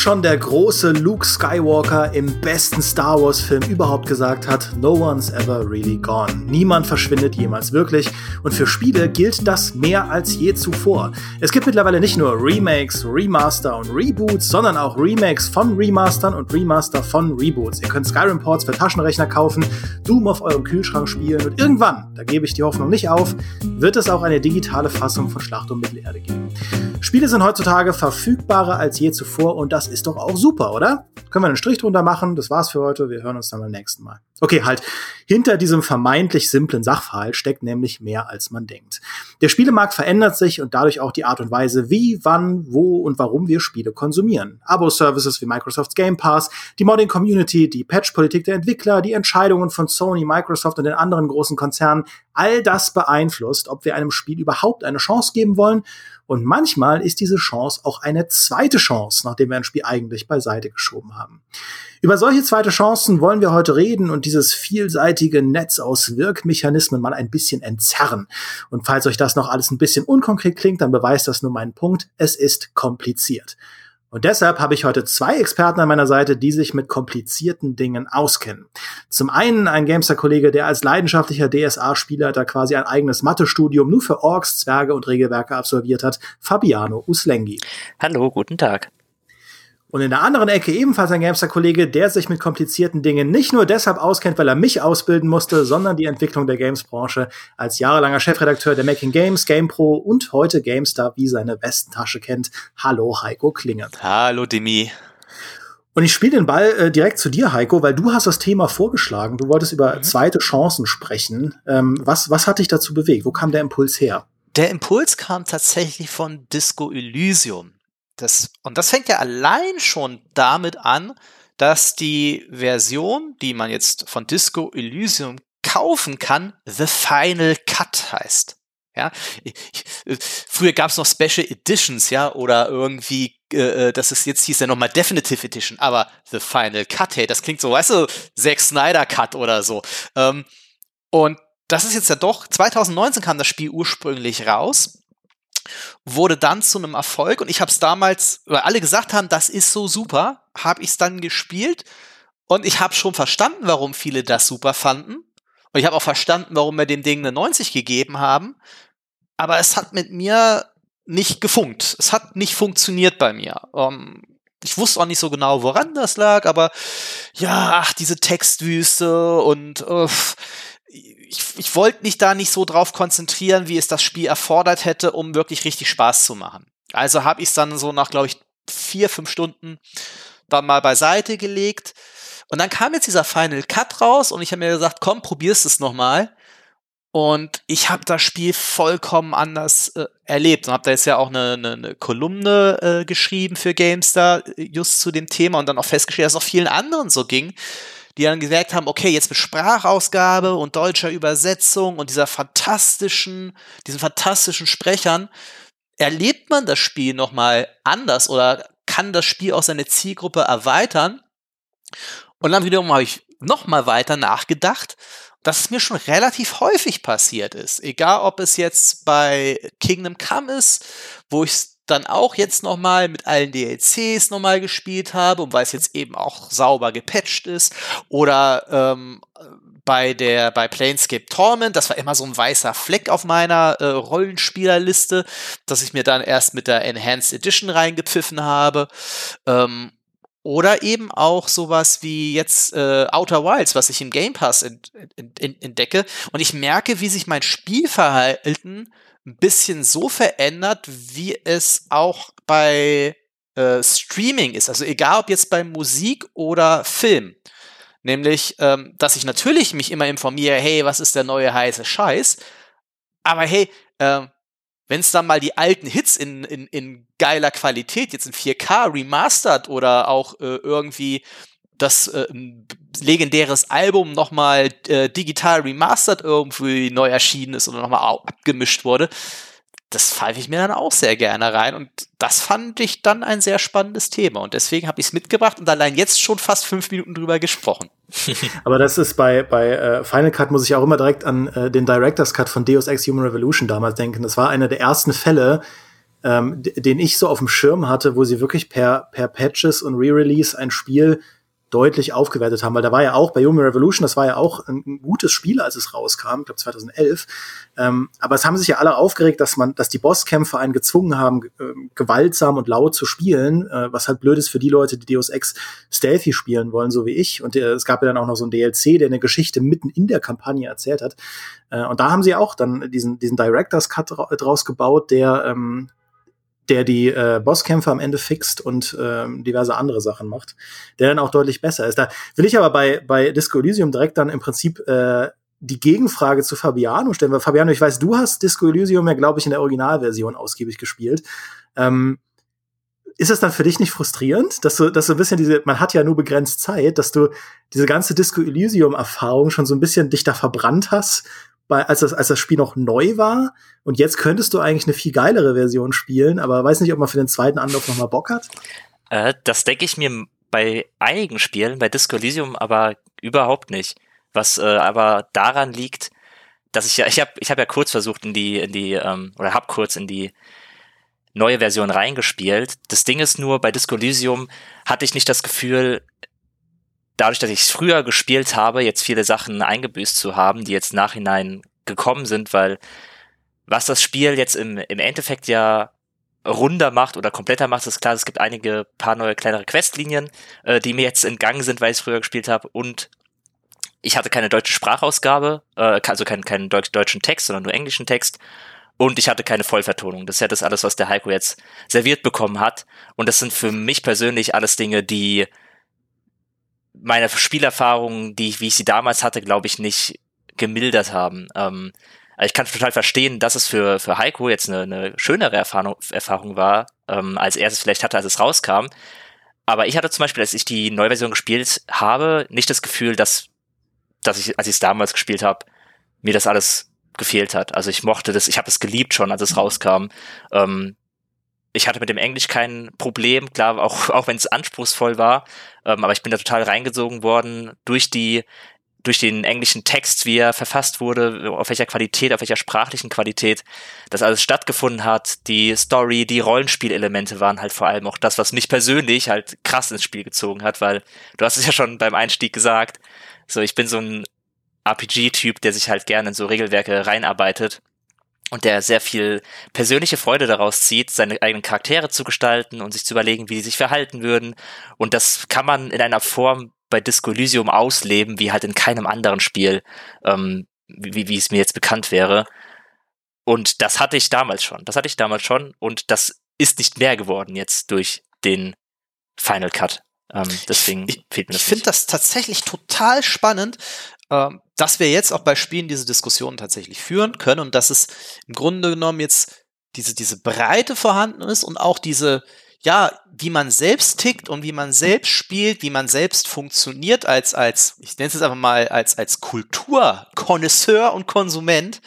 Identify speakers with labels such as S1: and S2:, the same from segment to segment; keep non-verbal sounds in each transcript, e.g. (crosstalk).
S1: schon der große Luke Skywalker im besten Star Wars-Film überhaupt gesagt hat, No one's ever really gone. Niemand verschwindet jemals wirklich. Und für Spiele gilt das mehr als je zuvor. Es gibt mittlerweile nicht nur Remakes, Remaster und Reboots, sondern auch Remakes von Remastern und Remaster von Reboots. Ihr könnt Skyrim Ports für Taschenrechner kaufen, Doom auf eurem Kühlschrank spielen und irgendwann, da gebe ich die Hoffnung nicht auf, wird es auch eine digitale Fassung von Schlacht um Mittelerde geben. Spiele sind heutzutage verfügbarer als je zuvor und das ist doch auch super, oder? Können wir einen Strich drunter machen? Das war's für heute. Wir hören uns dann beim nächsten Mal. Okay, halt. Hinter diesem vermeintlich simplen Sachverhalt steckt nämlich mehr, als man denkt. Der Spielemarkt verändert sich und dadurch auch die Art und Weise, wie, wann, wo und warum wir Spiele konsumieren. Abo-Services wie Microsofts Game Pass, die Modding-Community, die Patch-Politik der Entwickler, die Entscheidungen von Sony, Microsoft und den anderen großen Konzernen, all das beeinflusst, ob wir einem Spiel überhaupt eine Chance geben wollen und manchmal ist diese Chance auch eine zweite Chance, nachdem wir ein Spiel eigentlich beiseite geschoben haben. Über solche zweite Chancen wollen wir heute reden und dieses vielseitige Netz aus Wirkmechanismen mal ein bisschen entzerren. Und falls euch das noch alles ein bisschen unkonkret klingt, dann beweist das nur meinen Punkt. Es ist kompliziert. Und deshalb habe ich heute zwei Experten an meiner Seite, die sich mit komplizierten Dingen auskennen. Zum einen ein Gamester-Kollege, der als leidenschaftlicher DSA-Spieler da quasi ein eigenes Mathestudium nur für Orks, Zwerge und Regelwerke absolviert hat, Fabiano Uslengi.
S2: Hallo, guten Tag.
S1: Und in der anderen Ecke ebenfalls ein Gamester-Kollege, der sich mit komplizierten Dingen nicht nur deshalb auskennt, weil er mich ausbilden musste, sondern die Entwicklung der Games-Branche als jahrelanger Chefredakteur der Making Games, GamePro und heute GameStar wie seine Westentasche kennt. Hallo Heiko Klinge.
S2: Hallo Demi.
S1: Und ich spiele den Ball äh, direkt zu dir, Heiko, weil du hast das Thema vorgeschlagen. Du wolltest über mhm. zweite Chancen sprechen. Ähm, was, was hat dich dazu bewegt? Wo kam der Impuls her?
S2: Der Impuls kam tatsächlich von Disco Elysium. Das, und das fängt ja allein schon damit an, dass die Version, die man jetzt von Disco Elysium kaufen kann, The Final Cut heißt. Ja, früher gab es noch Special Editions, ja, oder irgendwie, äh, äh, das ist jetzt hieß ja nochmal Definitive Edition, aber The Final Cut, hey, das klingt so, weißt du, Zack Snyder Cut oder so. Ähm, und das ist jetzt ja doch, 2019 kam das Spiel ursprünglich raus wurde dann zu einem Erfolg und ich habe es damals, weil alle gesagt haben, das ist so super, habe ich es dann gespielt und ich habe schon verstanden, warum viele das super fanden und ich habe auch verstanden, warum wir dem Ding eine 90 gegeben haben, aber es hat mit mir nicht gefunkt. Es hat nicht funktioniert bei mir. Um, ähm, ich wusste auch nicht so genau, woran das lag, aber ja, ach, diese Textwüste und uh, ich, ich wollte mich da nicht so drauf konzentrieren, wie es das Spiel erfordert hätte, um wirklich richtig Spaß zu machen. Also habe ich es dann so nach, glaube ich, vier, fünf Stunden dann mal beiseite gelegt. Und dann kam jetzt dieser Final Cut raus und ich habe mir gesagt, komm, probierst es nochmal. Und ich habe das Spiel vollkommen anders äh, erlebt und habe da jetzt ja auch eine, eine, eine Kolumne äh, geschrieben für GameStar äh, just zu dem Thema und dann auch festgestellt, dass es auch vielen anderen so ging die dann gesagt haben, okay, jetzt mit Sprachausgabe und deutscher Übersetzung und dieser fantastischen, diesen fantastischen Sprechern, erlebt man das Spiel nochmal anders oder kann das Spiel auch seine Zielgruppe erweitern. Und dann wiederum habe ich nochmal weiter nachgedacht, dass es mir schon relativ häufig passiert ist. Egal, ob es jetzt bei Kingdom Come ist, wo ich dann auch jetzt nochmal mit allen DLCs nochmal gespielt habe und weil es jetzt eben auch sauber gepatcht ist. Oder ähm, bei der bei Planescape Torment, das war immer so ein weißer Fleck auf meiner äh, Rollenspielerliste, dass ich mir dann erst mit der Enhanced Edition reingepfiffen habe. Ähm, oder eben auch sowas wie jetzt äh, Outer Wilds, was ich im Game Pass ent, ent, ent, entdecke. Und ich merke, wie sich mein Spielverhalten ein bisschen so verändert, wie es auch bei äh, Streaming ist. Also egal ob jetzt bei Musik oder Film. Nämlich, ähm, dass ich natürlich mich immer informiere, hey, was ist der neue heiße Scheiß? Aber hey, äh, wenn es dann mal die alten Hits in, in, in geiler Qualität, jetzt in 4K remastered oder auch äh, irgendwie das äh, legendäres Album nochmal äh, digital remastered irgendwie neu erschienen ist oder nochmal abgemischt wurde, das pfeife ich mir dann auch sehr gerne rein. Und das fand ich dann ein sehr spannendes Thema. Und deswegen habe ich es mitgebracht und allein jetzt schon fast fünf Minuten drüber gesprochen. (laughs)
S1: Aber das ist bei, bei äh, Final Cut muss ich auch immer direkt an äh, den Director's Cut von Deus Ex Human Revolution damals denken. Das war einer der ersten Fälle, ähm, den ich so auf dem Schirm hatte, wo sie wirklich per, per Patches und Re-Release ein Spiel deutlich aufgewertet haben, weil da war ja auch bei Human Revolution, das war ja auch ein, gutes Spiel, als es rauskam, ich glaube 2011. Ähm, aber es haben sich ja alle aufgeregt, dass man, dass die Bosskämpfe einen gezwungen haben, äh, gewaltsam und laut zu spielen, äh, was halt blöd ist für die Leute, die Deus Ex Stealthy spielen wollen, so wie ich. Und äh, es gab ja dann auch noch so ein DLC, der eine Geschichte mitten in der Kampagne erzählt hat. Äh, und da haben sie auch dann diesen, diesen Director's Cut draus gebaut, der ähm, der die äh, Bosskämpfe am Ende fixt und ähm, diverse andere Sachen macht, der dann auch deutlich besser ist. Da will ich aber bei, bei Disco Elysium direkt dann im Prinzip äh, die Gegenfrage zu Fabiano stellen, weil Fabiano, ich weiß, du hast Disco Elysium ja, glaube ich, in der Originalversion ausgiebig gespielt. Ähm, ist es dann für dich nicht frustrierend, dass du, dass du ein bisschen diese, man hat ja nur begrenzt Zeit, dass du diese ganze Disco Elysium Erfahrung schon so ein bisschen dich da verbrannt hast bei, als, das, als das Spiel noch neu war. Und jetzt könntest du eigentlich eine viel geilere Version spielen, aber weiß nicht, ob man für den zweiten Anlauf nochmal Bock hat.
S3: Äh, das denke ich mir bei einigen Spielen, bei Disco Elysium aber überhaupt nicht. Was äh, aber daran liegt, dass ich ja, ich habe ich hab ja kurz versucht in die, in die, ähm, oder hab kurz in die neue Version reingespielt. Das Ding ist nur, bei Disco Elysium hatte ich nicht das Gefühl, dadurch, dass ich es früher gespielt habe, jetzt viele Sachen eingebüßt zu haben, die jetzt nachhinein gekommen sind, weil was das Spiel jetzt im, im Endeffekt ja runder macht oder kompletter macht, ist klar, es gibt einige paar neue kleinere Questlinien, äh, die mir jetzt entgangen sind, weil ich es früher gespielt habe. Und ich hatte keine deutsche Sprachausgabe, äh, also keinen, keinen deutsch, deutschen Text, sondern nur englischen Text. Und ich hatte keine Vollvertonung. Das ist ja das alles, was der Heiko jetzt serviert bekommen hat. Und das sind für mich persönlich alles Dinge, die meine Spielerfahrungen, die ich, wie ich sie damals hatte, glaube ich, nicht gemildert haben. Ähm, also ich kann total verstehen, dass es für, für Heiko jetzt eine, eine schönere Erfahrung, Erfahrung war, ähm, als er es vielleicht hatte, als es rauskam. Aber ich hatte zum Beispiel, als ich die Neuversion gespielt habe, nicht das Gefühl, dass, dass ich, als ich es damals gespielt habe, mir das alles gefehlt hat. Also ich mochte das, ich habe es geliebt schon, als es rauskam. Ähm, ich hatte mit dem Englisch kein Problem, klar, auch, auch wenn es anspruchsvoll war, ähm, aber ich bin da total reingesogen worden durch die, durch den englischen Text, wie er verfasst wurde, auf welcher Qualität, auf welcher sprachlichen Qualität das alles stattgefunden hat. Die Story, die Rollenspielelemente waren halt vor allem auch das, was mich persönlich halt krass ins Spiel gezogen hat, weil du hast es ja schon beim Einstieg gesagt, so ich bin so ein RPG-Typ, der sich halt gerne in so Regelwerke reinarbeitet und der sehr viel persönliche Freude daraus zieht, seine eigenen Charaktere zu gestalten und sich zu überlegen, wie die sich verhalten würden. Und das kann man in einer Form bei Disco Elysium ausleben, wie halt in keinem anderen Spiel, ähm, wie, wie es mir jetzt bekannt wäre. Und das hatte ich damals schon. Das hatte ich damals schon. Und das ist nicht mehr geworden jetzt durch den Final Cut. Ähm, deswegen
S2: ich,
S3: fehlt mir
S2: das. Ich finde das tatsächlich total spannend, dass wir jetzt auch bei Spielen diese Diskussionen tatsächlich führen können und dass es im Grunde genommen jetzt diese, diese Breite vorhanden ist und auch diese, ja, wie man selbst tickt und wie man selbst spielt, wie man selbst funktioniert als, als, ich nenne es jetzt einfach mal als, als Kulturkonnoisseur und Konsument.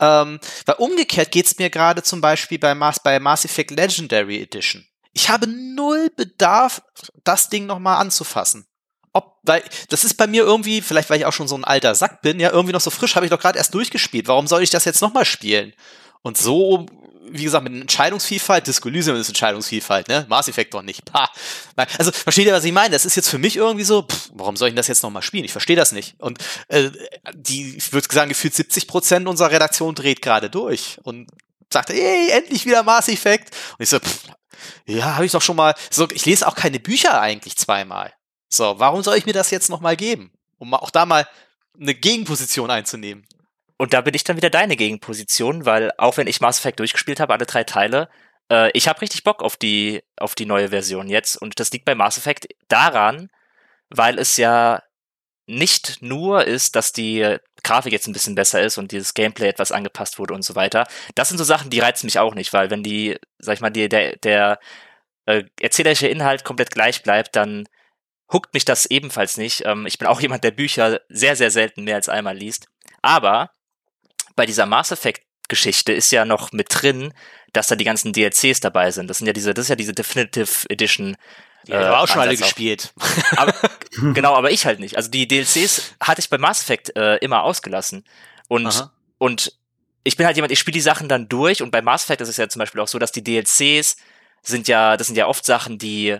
S2: Ähm, weil umgekehrt geht's mir gerade zum Beispiel bei Mass, bei Mass Effect Legendary Edition. Ich habe null Bedarf, das Ding nochmal anzufassen ob, weil das ist bei mir irgendwie, vielleicht weil ich auch schon so ein alter Sack bin, ja, irgendwie noch so frisch, habe ich doch gerade erst durchgespielt. Warum soll ich das jetzt nochmal spielen? Und so, wie gesagt, mit Entscheidungsvielfalt, Disco ist Entscheidungsvielfalt, ne? Mass Effect doch nicht. Pah. Also, versteht ihr, was ich meine? Das ist jetzt für mich irgendwie so, pff, warum soll ich denn das jetzt nochmal spielen? Ich verstehe das nicht. Und äh, die, ich würde sagen, gefühlt 70 Prozent unserer Redaktion dreht gerade durch und sagt, ey, endlich wieder Mass Effect. Und ich so, pff, ja, habe ich doch schon mal. So, ich lese auch keine Bücher eigentlich zweimal. So, warum soll ich mir das jetzt nochmal geben? Um auch da mal eine Gegenposition einzunehmen.
S3: Und da bin ich dann wieder deine Gegenposition, weil auch wenn ich Mass Effect durchgespielt habe, alle drei Teile, äh, ich habe richtig Bock auf die, auf die neue Version jetzt. Und das liegt bei Mass Effect daran, weil es ja nicht nur ist, dass die Grafik jetzt ein bisschen besser ist und dieses Gameplay etwas angepasst wurde und so weiter. Das sind so Sachen, die reizen mich auch nicht, weil wenn die, sag ich mal, die, der, der äh, erzählerische Inhalt komplett gleich bleibt, dann huckt mich das ebenfalls nicht. Ähm, ich bin auch jemand, der Bücher sehr, sehr selten mehr als einmal liest. Aber bei dieser Mass Effect Geschichte ist ja noch mit drin, dass da die ganzen DLCs dabei sind. Das sind ja diese, das ist ja diese Definitive Edition.
S2: Die äh, auch schon alle gespielt. (laughs)
S3: Aber, genau, aber ich halt nicht. Also die DLCs hatte ich bei Mass Effect äh, immer ausgelassen. Und, und ich bin halt jemand, ich spiele die Sachen dann durch und bei Mass Effect ist es ja zum Beispiel auch so, dass die DLCs sind ja, das sind ja oft Sachen, die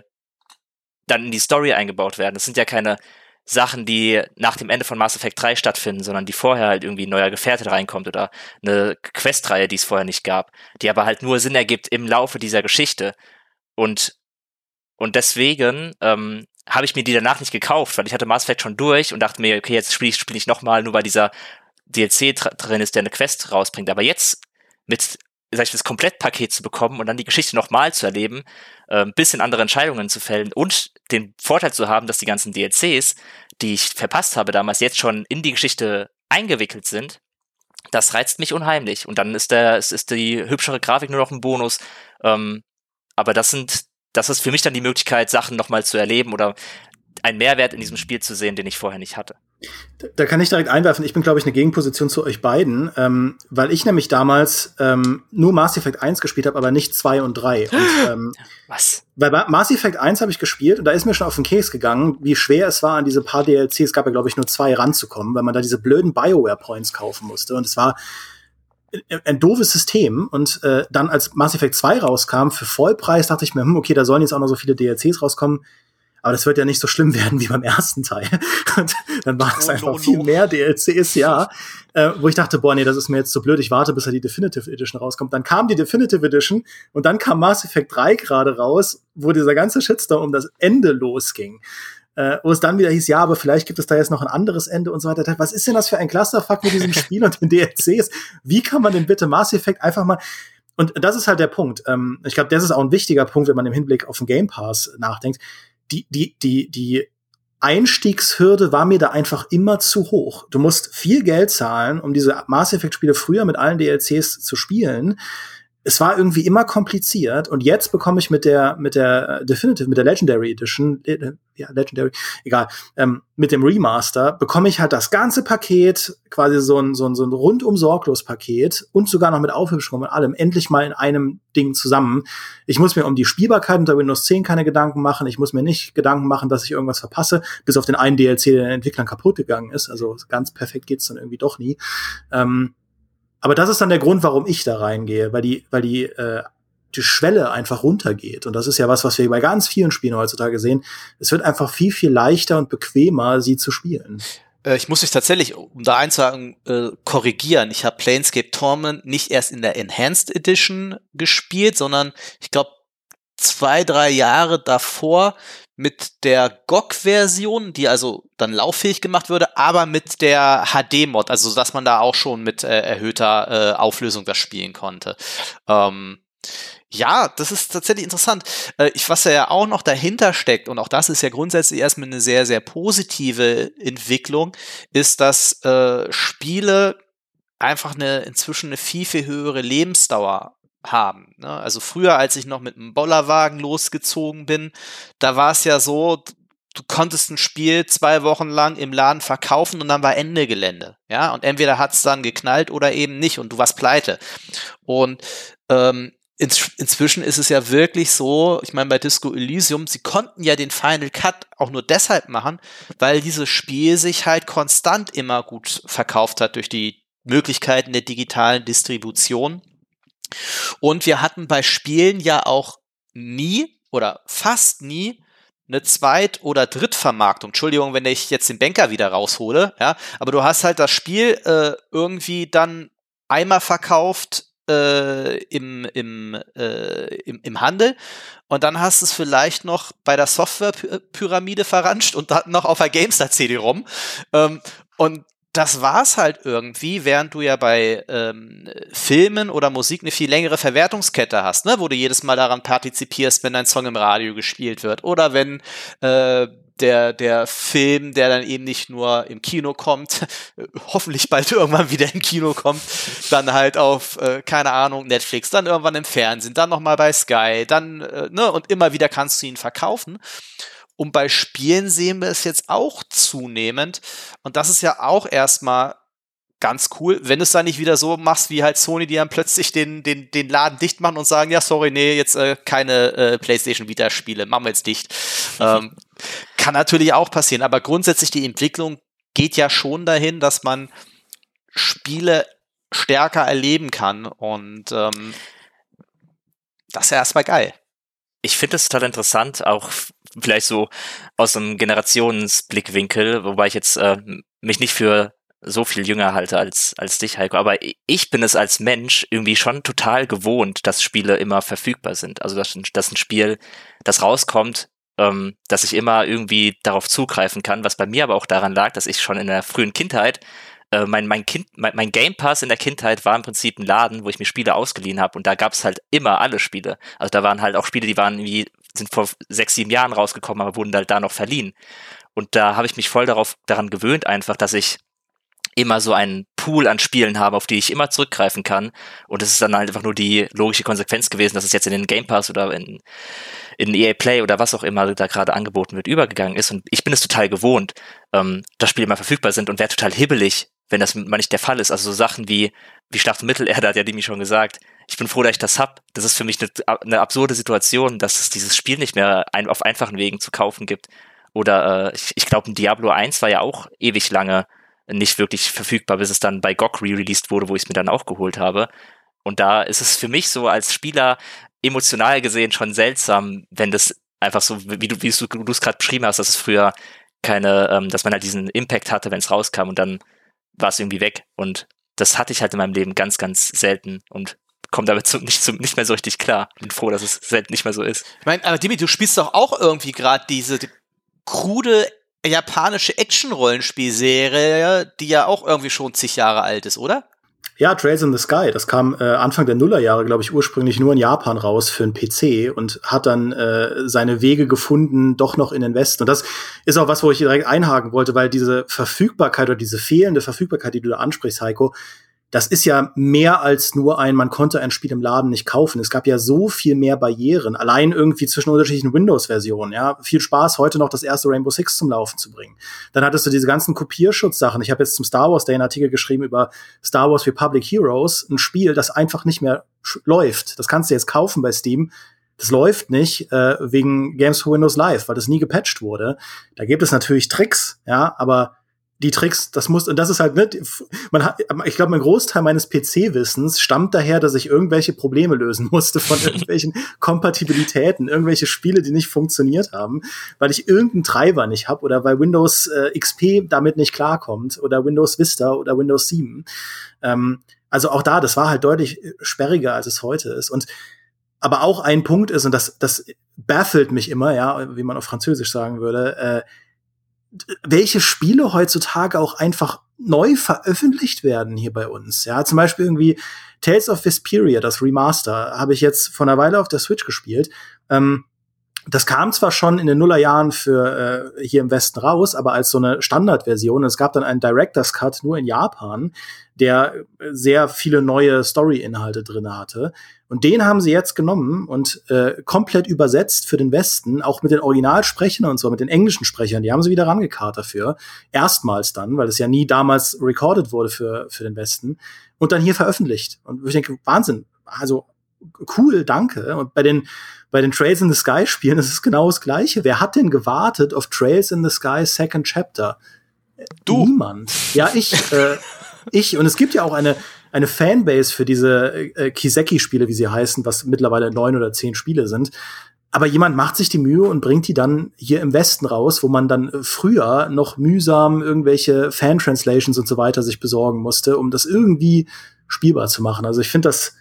S3: dann in die Story eingebaut werden. Das sind ja keine Sachen, die nach dem Ende von Mass Effect 3 stattfinden, sondern die vorher halt irgendwie ein neuer Gefährte reinkommt oder eine Questreihe, die es vorher nicht gab, die aber halt nur Sinn ergibt im Laufe dieser Geschichte. Und, und deswegen ähm, habe ich mir die danach nicht gekauft, weil ich hatte Mass Effect schon durch und dachte mir, okay, jetzt spiele ich, spiel ich nochmal, nur weil dieser DLC drin ist, der eine Quest rausbringt. Aber jetzt mit sag ich, das Komplettpaket zu bekommen und dann die Geschichte nochmal zu erleben, äh, bisschen andere Entscheidungen zu fällen und den Vorteil zu haben, dass die ganzen DLCs, die ich verpasst habe damals, jetzt schon in die Geschichte eingewickelt sind, das reizt mich unheimlich. Und dann ist der, es ist die hübschere Grafik nur noch ein Bonus. Ähm, aber das sind, das ist für mich dann die Möglichkeit, Sachen nochmal zu erleben oder einen Mehrwert in diesem Spiel zu sehen, den ich vorher nicht hatte.
S1: Da kann ich direkt einwerfen, ich bin, glaube ich, eine Gegenposition zu euch beiden, ähm, weil ich nämlich damals ähm, nur Mass Effect 1 gespielt habe, aber nicht 2 und 3. Und, (gasps) ähm,
S3: Was?
S1: Weil Mass Effect 1 habe ich gespielt und da ist mir schon auf den Case gegangen, wie schwer es war, an diese paar DLCs, es gab ja, glaube ich, nur zwei ranzukommen, weil man da diese blöden Bioware-Points kaufen musste. Und es war ein doofes System. Und äh, dann, als Mass Effect 2 rauskam, für Vollpreis, dachte ich mir, hm, okay, da sollen jetzt auch noch so viele DLCs rauskommen aber das wird ja nicht so schlimm (laughs) werden wie beim ersten Teil. Und dann waren es oh, einfach no, viel no. mehr DLCs, ja. Äh, wo ich dachte, boah, nee, das ist mir jetzt zu so blöd, ich warte, bis er die Definitive Edition rauskommt. Dann kam die Definitive Edition und dann kam Mass Effect 3 gerade raus, wo dieser ganze Shitstorm um das Ende losging. Äh, wo es dann wieder hieß, ja, aber vielleicht gibt es da jetzt noch ein anderes Ende und so weiter. Was ist denn das für ein Clusterfuck mit diesem Spiel und den (laughs) DLCs? Wie kann man denn bitte Mass Effect einfach mal und das ist halt der Punkt. Ähm, ich glaube, das ist auch ein wichtiger Punkt, wenn man im Hinblick auf den Game Pass nachdenkt die, die, die, die Einstiegshürde war mir da einfach immer zu hoch. Du musst viel Geld zahlen, um diese Mass Effect Spiele früher mit allen DLCs zu spielen es war irgendwie immer kompliziert und jetzt bekomme ich mit der mit der Definitive mit der Legendary Edition äh, ja Legendary egal ähm, mit dem Remaster bekomme ich halt das ganze Paket quasi so ein so ein, so ein rundum sorglos Paket und sogar noch mit Aufhübschung und allem endlich mal in einem Ding zusammen. Ich muss mir um die Spielbarkeit unter Windows 10 keine Gedanken machen. Ich muss mir nicht Gedanken machen, dass ich irgendwas verpasse, bis auf den einen DLC, der den Entwicklern kaputt gegangen ist. Also ganz perfekt geht's dann irgendwie doch nie. Ähm, aber das ist dann der Grund, warum ich da reingehe, weil die, weil die, äh, die Schwelle einfach runtergeht. Und das ist ja was, was wir bei ganz vielen Spielen heutzutage sehen. Es wird einfach viel, viel leichter und bequemer, sie zu spielen.
S2: Äh, ich muss mich tatsächlich, um da einzusagen, äh, korrigieren. Ich habe Planescape Torment nicht erst in der Enhanced Edition gespielt, sondern ich glaube zwei, drei Jahre davor mit der GOG-Version, die also dann lauffähig gemacht würde, aber mit der HD-Mod, also dass man da auch schon mit äh, erhöhter äh, Auflösung das spielen konnte. Ähm, ja, das ist tatsächlich interessant. Äh, ich, was ja auch noch dahinter steckt, und auch das ist ja grundsätzlich erstmal eine sehr, sehr positive Entwicklung, ist, dass äh, Spiele einfach eine inzwischen eine viel, viel höhere Lebensdauer haben. Ne? Also früher, als ich noch mit einem Bollerwagen losgezogen bin, da war es ja so, du konntest ein Spiel zwei Wochen lang im Laden verkaufen und dann war Ende Gelände. Ja, und entweder hat es dann geknallt oder eben nicht und du warst pleite. Und ähm, ins, inzwischen ist es ja wirklich so, ich meine, bei Disco Elysium, sie konnten ja den Final Cut auch nur deshalb machen, weil dieses Spiel sich halt konstant immer gut verkauft hat durch die Möglichkeiten der digitalen Distribution. Und wir hatten bei Spielen ja auch nie oder fast nie eine Zweit- oder Drittvermarktung. Entschuldigung, wenn ich jetzt den Banker wieder raushole, ja, aber du hast halt das Spiel äh, irgendwie dann einmal verkauft äh, im, im, äh, im, im Handel und dann hast du es vielleicht noch bei der Softwarepyramide verranscht und dann noch auf der GameStar-CD-ROM. Ähm, und das war's halt irgendwie, während du ja bei ähm, Filmen oder Musik eine viel längere Verwertungskette hast, ne? wo du jedes Mal daran partizipierst, wenn dein Song im Radio gespielt wird oder wenn äh, der, der Film, der dann eben nicht nur im Kino kommt, (laughs) hoffentlich bald irgendwann wieder im Kino kommt, dann halt auf, äh, keine Ahnung, Netflix, dann irgendwann im Fernsehen, dann nochmal bei Sky, dann, äh, ne, und immer wieder kannst du ihn verkaufen. Und bei Spielen sehen wir es jetzt auch zunehmend. Und das ist ja auch erstmal ganz cool, wenn du es dann nicht wieder so machst, wie halt Sony, die dann plötzlich den, den, den Laden dicht machen und sagen, ja, sorry, nee, jetzt äh, keine äh, PlayStation Vita-Spiele, machen wir jetzt dicht. (laughs) ähm, kann natürlich auch passieren, aber grundsätzlich die Entwicklung geht ja schon dahin, dass man Spiele stärker erleben kann. Und ähm, das ist ja erstmal geil.
S3: Ich finde es total interessant, auch vielleicht so aus einem Generationsblickwinkel, wobei ich jetzt äh, mich nicht für so viel jünger halte als, als dich, Heiko. Aber ich bin es als Mensch irgendwie schon total gewohnt, dass Spiele immer verfügbar sind. Also, dass, dass ein Spiel, das rauskommt, ähm, dass ich immer irgendwie darauf zugreifen kann, was bei mir aber auch daran lag, dass ich schon in der frühen Kindheit äh, mein, mein, kind, mein, mein Game Pass in der Kindheit war im Prinzip ein Laden, wo ich mir Spiele ausgeliehen habe und da gab es halt immer alle Spiele. Also da waren halt auch Spiele, die waren irgendwie, sind vor sechs, sieben Jahren rausgekommen, aber wurden halt da noch verliehen. Und da habe ich mich voll darauf daran gewöhnt, einfach, dass ich immer so einen Pool an Spielen habe, auf die ich immer zurückgreifen kann. Und es ist dann halt einfach nur die logische Konsequenz gewesen, dass es jetzt in den Game Pass oder in, in EA Play oder was auch immer da gerade angeboten wird, übergegangen ist. Und ich bin es total gewohnt, ähm, dass Spiele immer verfügbar sind und wäre total hibbelig, wenn das mal nicht der Fall ist. Also so Sachen wie, wie Schlacht um Mittelerde hat ja Dimi schon gesagt. Ich bin froh, dass ich das hab. Das ist für mich eine, eine absurde Situation, dass es dieses Spiel nicht mehr ein, auf einfachen Wegen zu kaufen gibt. Oder äh, ich, ich glaube, ein Diablo 1 war ja auch ewig lange nicht wirklich verfügbar, bis es dann bei GOG re-released wurde, wo ich es mir dann auch geholt habe. Und da ist es für mich so als Spieler emotional gesehen schon seltsam, wenn das einfach so, wie du wie du es gerade beschrieben hast, dass es früher keine, ähm, dass man halt diesen Impact hatte, wenn es rauskam und dann war es irgendwie weg. Und das hatte ich halt in meinem Leben ganz, ganz selten und komme damit zu, nicht, zu, nicht mehr so richtig klar. Bin froh, dass es selten nicht mehr so ist.
S2: Ich meine, aber Dimi, du spielst doch auch irgendwie gerade diese die krude japanische Action-Rollenspielserie, die ja auch irgendwie schon zig Jahre alt ist, oder?
S1: Ja, Trails in the Sky. Das kam äh, Anfang der Nullerjahre, glaube ich, ursprünglich nur in Japan raus für einen PC und hat dann äh, seine Wege gefunden, doch noch in den Westen. Und das ist auch was, wo ich direkt einhaken wollte, weil diese Verfügbarkeit oder diese fehlende Verfügbarkeit, die du da ansprichst, Heiko, das ist ja mehr als nur ein, man konnte ein Spiel im Laden nicht kaufen. Es gab ja so viel mehr Barrieren, allein irgendwie zwischen unterschiedlichen Windows-Versionen. Ja, viel Spaß, heute noch das erste Rainbow Six zum Laufen zu bringen. Dann hattest du diese ganzen Kopierschutzsachen. Ich habe jetzt zum Star Wars Day einen Artikel geschrieben über Star Wars Republic Heroes, ein Spiel, das einfach nicht mehr läuft. Das kannst du jetzt kaufen bei Steam. Das läuft nicht äh, wegen Games for Windows Live, weil das nie gepatcht wurde. Da gibt es natürlich Tricks, ja, aber die Tricks, das muss, und das ist halt nicht, man hat, ich glaube, mein Großteil meines PC-Wissens stammt daher, dass ich irgendwelche Probleme lösen (laughs) musste von irgendwelchen Kompatibilitäten, irgendwelche Spiele, die nicht funktioniert haben, weil ich irgendeinen Treiber nicht habe oder weil Windows äh, XP damit nicht klarkommt oder Windows Vista oder Windows 7. Ähm, also auch da, das war halt deutlich sperriger, als es heute ist. Und aber auch ein Punkt ist, und das, das baffelt mich immer, ja, wie man auf Französisch sagen würde, äh, welche Spiele heutzutage auch einfach neu veröffentlicht werden hier bei uns. Ja, zum Beispiel irgendwie Tales of Vesperia, das Remaster, habe ich jetzt vor einer Weile auf der Switch gespielt. Ähm, das kam zwar schon in den Nullerjahren für äh, hier im Westen raus, aber als so eine Standardversion. Es gab dann einen Director's Cut nur in Japan, der sehr viele neue Story-Inhalte drin hatte. Und den haben sie jetzt genommen und äh, komplett übersetzt für den Westen, auch mit den Originalsprechern und so, mit den englischen Sprechern. Die haben sie wieder rangekarrt dafür. Erstmals dann, weil es ja nie damals recorded wurde für, für den Westen. Und dann hier veröffentlicht. Und ich denke, Wahnsinn. Also cool, danke. Und bei den, bei den Trails in the Sky Spielen ist es genau das Gleiche. Wer hat denn gewartet auf Trails in the Sky Second Chapter?
S2: Du.
S1: Niemand. Ja, ich. Äh, ich. Und es gibt ja auch eine, eine Fanbase für diese äh, Kiseki-Spiele, wie sie heißen, was mittlerweile neun oder zehn Spiele sind. Aber jemand macht sich die Mühe und bringt die dann hier im Westen raus, wo man dann früher noch mühsam irgendwelche Fan-Translations und so weiter sich besorgen musste, um das irgendwie spielbar zu machen. Also ich finde das,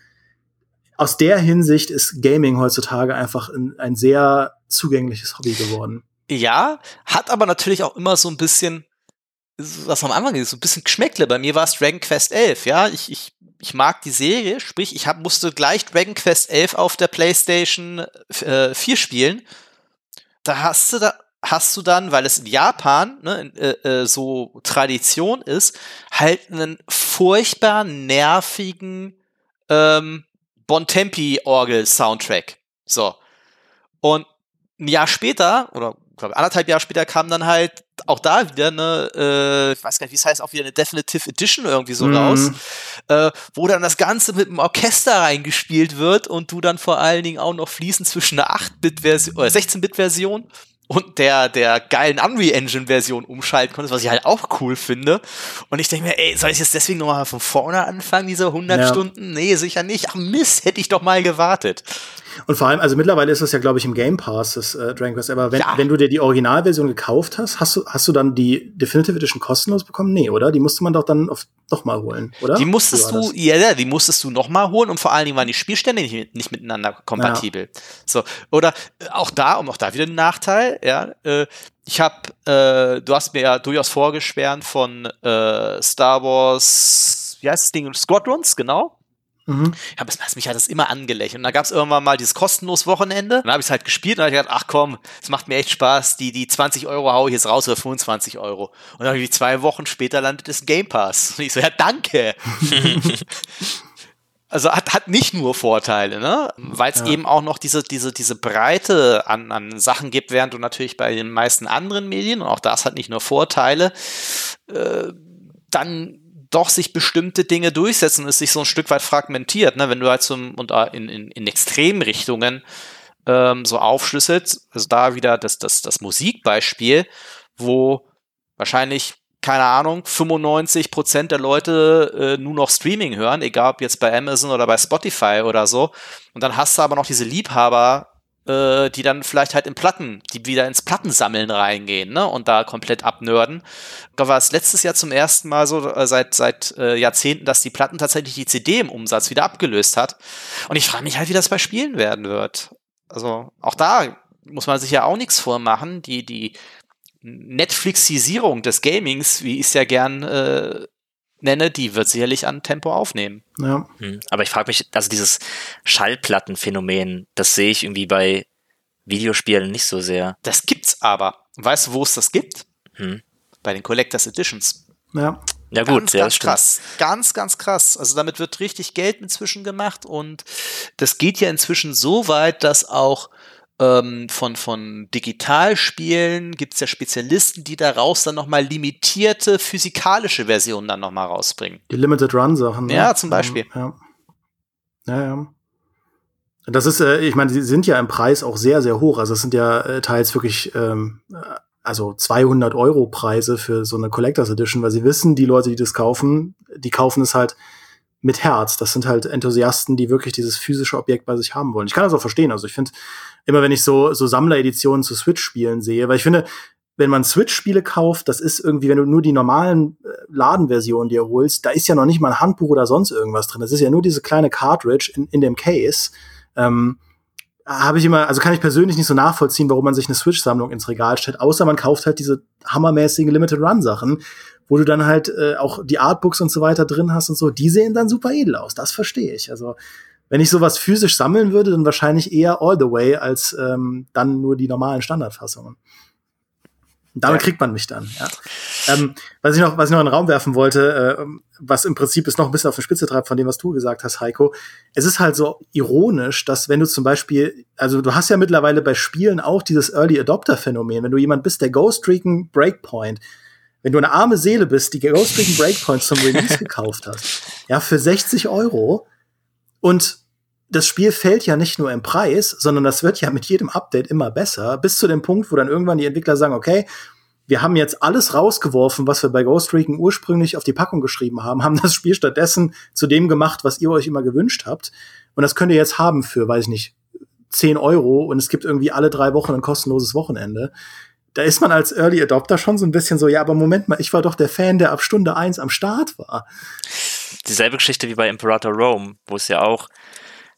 S1: aus der Hinsicht ist Gaming heutzutage einfach ein, ein sehr zugängliches Hobby geworden.
S2: Ja, hat aber natürlich auch immer so ein bisschen was am Anfang ist, so ein bisschen Geschmäckle. Bei mir war es Dragon Quest 11, ja. Ich, ich, ich mag die Serie, sprich, ich hab, musste gleich Dragon Quest 11 auf der PlayStation äh, 4 spielen. Da hast du da, hast du dann, weil es in Japan ne, äh, äh, so Tradition ist, halt einen furchtbar nervigen ähm, Bontempi-Orgel-Soundtrack. So. Und ein Jahr später, oder glaube anderthalb Jahre später kam dann halt auch da wieder eine, äh, ich weiß gar nicht, wie es heißt, auch wieder eine Definitive Edition irgendwie so mhm. raus, äh, wo dann das Ganze mit einem Orchester reingespielt wird und du dann vor allen Dingen auch noch fließen zwischen einer 8-Bit-Version oder 16-Bit-Version und der, der geilen Unreal Engine Version umschalten konntest, was ich halt auch cool finde. Und ich denke mir, ey, soll ich jetzt deswegen nochmal von vorne anfangen, diese 100 ja. Stunden? Nee, sicher nicht. Ach Mist, hätte ich doch mal gewartet.
S1: Und vor allem, also mittlerweile ist das ja, glaube ich, im Game Pass, das äh, Dragon Quest. Aber wenn, ja. wenn du dir die Originalversion gekauft hast, hast du, hast du dann die Definitive Edition kostenlos bekommen? Nee, oder? Die musste man doch dann auf, doch mal holen, oder?
S2: Die musstest du, ja, ja, die musstest du noch mal holen und vor allen Dingen waren die Spielstände nicht, nicht miteinander kompatibel. Ja. So, oder äh, auch da, um auch da wieder einen Nachteil, ja, äh, ich habe, äh, du hast mir ja durchaus vorgeschwärmt von äh, Star Wars, wie heißt das Ding, Squadrons, genau. Mhm. Ja, aber mich hat das immer angelächelt. Und da gab es irgendwann mal dieses kostenlos Wochenende. Dann habe ich es halt gespielt und habe gedacht, ach komm, es macht mir echt Spaß. Die, die 20 Euro haue ich jetzt raus oder 25 Euro. Und dann zwei Wochen später landet es Game Pass. Und ich so, ja, danke. (laughs) also hat, hat nicht nur Vorteile, ne? Weil es ja. eben auch noch diese, diese, diese Breite an, an Sachen gibt, während du natürlich bei den meisten anderen Medien, und auch das hat nicht nur Vorteile, äh, dann doch sich bestimmte Dinge durchsetzen und es sich so ein Stück weit fragmentiert, ne? wenn du halt zum, und in, in, in Extremrichtungen ähm, so aufschlüsselt, also da wieder das, das, das Musikbeispiel, wo wahrscheinlich keine Ahnung, 95 Prozent der Leute äh, nur noch Streaming hören, egal ob jetzt bei Amazon oder bei Spotify oder so. Und dann hast du aber noch diese Liebhaber äh, die dann vielleicht halt in Platten, die wieder ins Plattensammeln reingehen, ne, und da komplett abnörden. Da war es letztes Jahr zum ersten Mal so, äh, seit, seit äh, Jahrzehnten, dass die Platten tatsächlich die CD im Umsatz wieder abgelöst hat. Und ich frage mich halt, wie das bei Spielen werden wird. Also, auch da muss man sich ja auch nichts vormachen. Die, die Netflixisierung des Gamings, wie es ja gern äh, nenne, die wird sicherlich an Tempo aufnehmen.
S3: Ja. Hm. Aber ich frage mich, also dieses Schallplattenphänomen, das sehe ich irgendwie bei Videospielen nicht so sehr.
S2: Das gibt's aber. Weißt du, wo es das gibt? Hm. Bei den Collectors Editions.
S1: Ja.
S3: Ja gut,
S2: ganz, ja, ganz krass. Ganz, ganz krass. Also damit wird richtig Geld inzwischen gemacht und das geht ja inzwischen so weit, dass auch ähm, von, von Digitalspielen gibt es ja Spezialisten, die daraus dann nochmal limitierte physikalische Versionen dann nochmal rausbringen.
S1: Die Limited Run Sachen.
S2: Ne? Ja, zum Beispiel.
S1: Ja, ja. ja. Das ist, äh, ich meine, die sind ja im Preis auch sehr, sehr hoch. Also es sind ja äh, teils wirklich, ähm, also 200 Euro Preise für so eine Collectors Edition, weil sie wissen, die Leute, die das kaufen, die kaufen es halt mit Herz. Das sind halt Enthusiasten, die wirklich dieses physische Objekt bei sich haben wollen. Ich kann das auch verstehen. Also ich finde, immer wenn ich so, so Sammlereditionen zu Switch-Spielen sehe, weil ich finde, wenn man Switch-Spiele kauft, das ist irgendwie, wenn du nur die normalen äh, Ladenversionen dir holst, da ist ja noch nicht mal ein Handbuch oder sonst irgendwas drin. Das ist ja nur diese kleine Cartridge in, in dem Case. Ähm, habe ich immer, also kann ich persönlich nicht so nachvollziehen, warum man sich eine Switch-Sammlung ins Regal stellt, außer man kauft halt diese hammermäßigen Limited Run-Sachen, wo du dann halt äh, auch die Artbooks und so weiter drin hast und so, die sehen dann super edel aus. Das verstehe ich. Also wenn ich sowas physisch sammeln würde, dann wahrscheinlich eher All the Way als ähm, dann nur die normalen Standardfassungen. Und damit ja. kriegt man mich dann. Ja. Ähm, was ich noch, was ich noch in den Raum werfen wollte, äh, was im Prinzip ist noch ein bisschen auf die Spitze treibt von dem, was du gesagt hast, Heiko. Es ist halt so ironisch, dass wenn du zum Beispiel, also du hast ja mittlerweile bei Spielen auch dieses Early Adopter Phänomen. Wenn du jemand bist, der Ghost Recon Breakpoint wenn du eine arme Seele bist, die Ghost Recon Breakpoint zum Release (laughs) gekauft hast, ja, für 60 Euro und das Spiel fällt ja nicht nur im Preis, sondern das wird ja mit jedem Update immer besser, bis zu dem Punkt, wo dann irgendwann die Entwickler sagen, okay, wir haben jetzt alles rausgeworfen, was wir bei Ghost Recon ursprünglich auf die Packung geschrieben haben, haben das Spiel stattdessen zu dem gemacht, was ihr euch immer gewünscht habt. Und das könnt ihr jetzt haben für, weiß ich nicht, 10 Euro und es gibt irgendwie alle drei Wochen ein kostenloses Wochenende da ist man als Early Adopter schon so ein bisschen so, ja, aber Moment mal, ich war doch der Fan, der ab Stunde eins am Start war.
S3: Dieselbe Geschichte wie bei Imperator Rome, wo es ja auch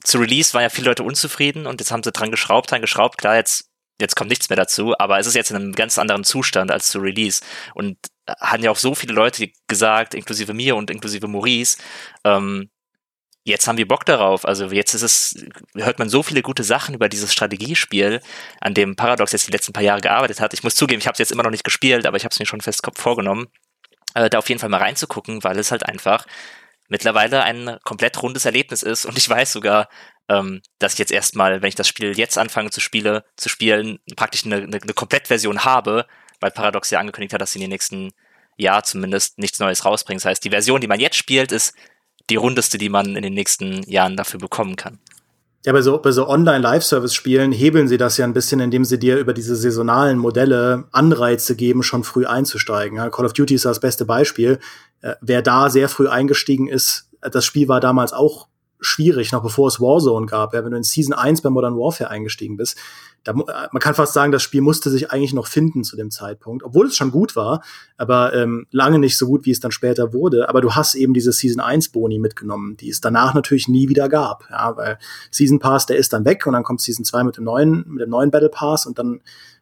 S3: zu Release waren ja viele Leute unzufrieden und jetzt haben sie dran geschraubt, dran geschraubt, klar, jetzt, jetzt kommt nichts mehr dazu, aber es ist jetzt in einem ganz anderen Zustand als zu Release. Und hatten ja auch so viele Leute gesagt, inklusive mir und inklusive Maurice, ähm, jetzt haben wir Bock darauf. Also jetzt ist es, hört man so viele gute Sachen über dieses Strategiespiel, an dem Paradox jetzt die letzten paar Jahre gearbeitet hat. Ich muss zugeben, ich habe es jetzt immer noch nicht gespielt, aber ich habe es mir schon fest vorgenommen, äh, da auf jeden Fall mal reinzugucken, weil es halt einfach mittlerweile ein komplett rundes Erlebnis ist. Und ich weiß sogar, ähm, dass ich jetzt erstmal, wenn ich das Spiel jetzt anfange zu, spiele, zu spielen, praktisch eine, eine, eine Komplettversion habe, weil Paradox ja angekündigt hat, dass sie in den nächsten Jahr zumindest nichts Neues rausbringen. Das heißt, die Version, die man jetzt spielt, ist die rundeste, die man in den nächsten Jahren dafür bekommen kann.
S1: Ja, bei so, bei so Online-Live-Service-Spielen hebeln sie das ja ein bisschen, indem sie dir über diese saisonalen Modelle Anreize geben, schon früh einzusteigen. Ja, Call of Duty ist das beste Beispiel. Äh, wer da sehr früh eingestiegen ist, das Spiel war damals auch schwierig, noch bevor es Warzone gab. Ja, wenn du in Season 1 bei Modern Warfare eingestiegen bist, da, äh, man kann fast sagen, das Spiel musste sich eigentlich noch finden zu dem Zeitpunkt, obwohl es schon gut war, aber ähm, lange nicht so gut, wie es dann später wurde. Aber du hast eben diese Season 1 Boni mitgenommen, die es danach natürlich nie wieder gab. Ja, weil Season Pass, der ist dann weg und dann kommt Season 2 mit dem neuen, mit dem neuen Battle Pass und dann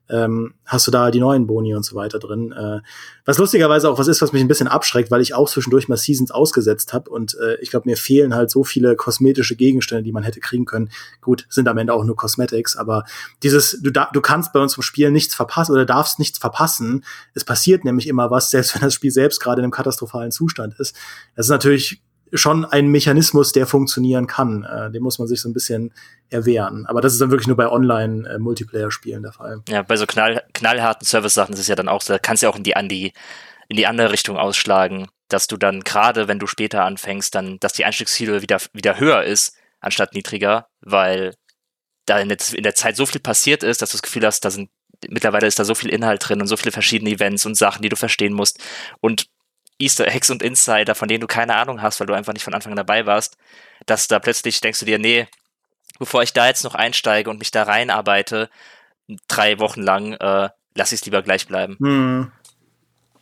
S1: ähm, hast du da die neuen Boni und so weiter drin. Äh, was lustigerweise auch was ist, was mich ein bisschen abschreckt, weil ich auch zwischendurch mal Seasons ausgesetzt habe und äh, ich glaube, mir fehlen halt so viele kosmetische Gegenstände, die man hätte kriegen können. Gut, sind am Ende auch nur Cosmetics, aber dieses, du, da, du kannst bei uns im Spiel nichts verpassen oder darfst nichts verpassen. Es passiert nämlich immer was, selbst wenn das Spiel selbst gerade in einem katastrophalen Zustand ist. Das ist natürlich schon ein Mechanismus, der funktionieren kann. Äh, den muss man sich so ein bisschen erwehren. Aber das ist dann wirklich nur bei Online-Multiplayer-Spielen der Fall.
S3: Ja, bei so knall, knallharten Service-Sachen ist es ja dann auch, da kannst du ja auch in die, an die, in die andere Richtung ausschlagen, dass du dann gerade, wenn du später anfängst, dann, dass die Einstiegshürde wieder, wieder höher ist, anstatt niedriger, weil da in der, in der Zeit so viel passiert ist, dass du das Gefühl hast, da sind mittlerweile ist da so viel Inhalt drin und so viele verschiedene Events und Sachen, die du verstehen musst. Und Easter Eggs und Insider, von denen du keine Ahnung hast, weil du einfach nicht von Anfang an dabei warst, dass da plötzlich denkst du dir, nee, bevor ich da jetzt noch einsteige und mich da reinarbeite, drei Wochen lang, äh, lass ich es lieber gleich bleiben.
S1: Hm.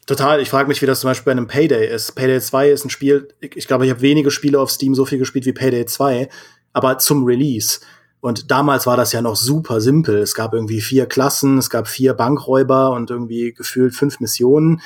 S1: Total. Ich frage mich, wie das zum Beispiel bei einem Payday ist. Payday 2 ist ein Spiel, ich, ich glaube, ich habe wenige Spiele auf Steam so viel gespielt wie Payday 2, aber zum Release. Und damals war das ja noch super simpel. Es gab irgendwie vier Klassen, es gab vier Bankräuber und irgendwie gefühlt fünf Missionen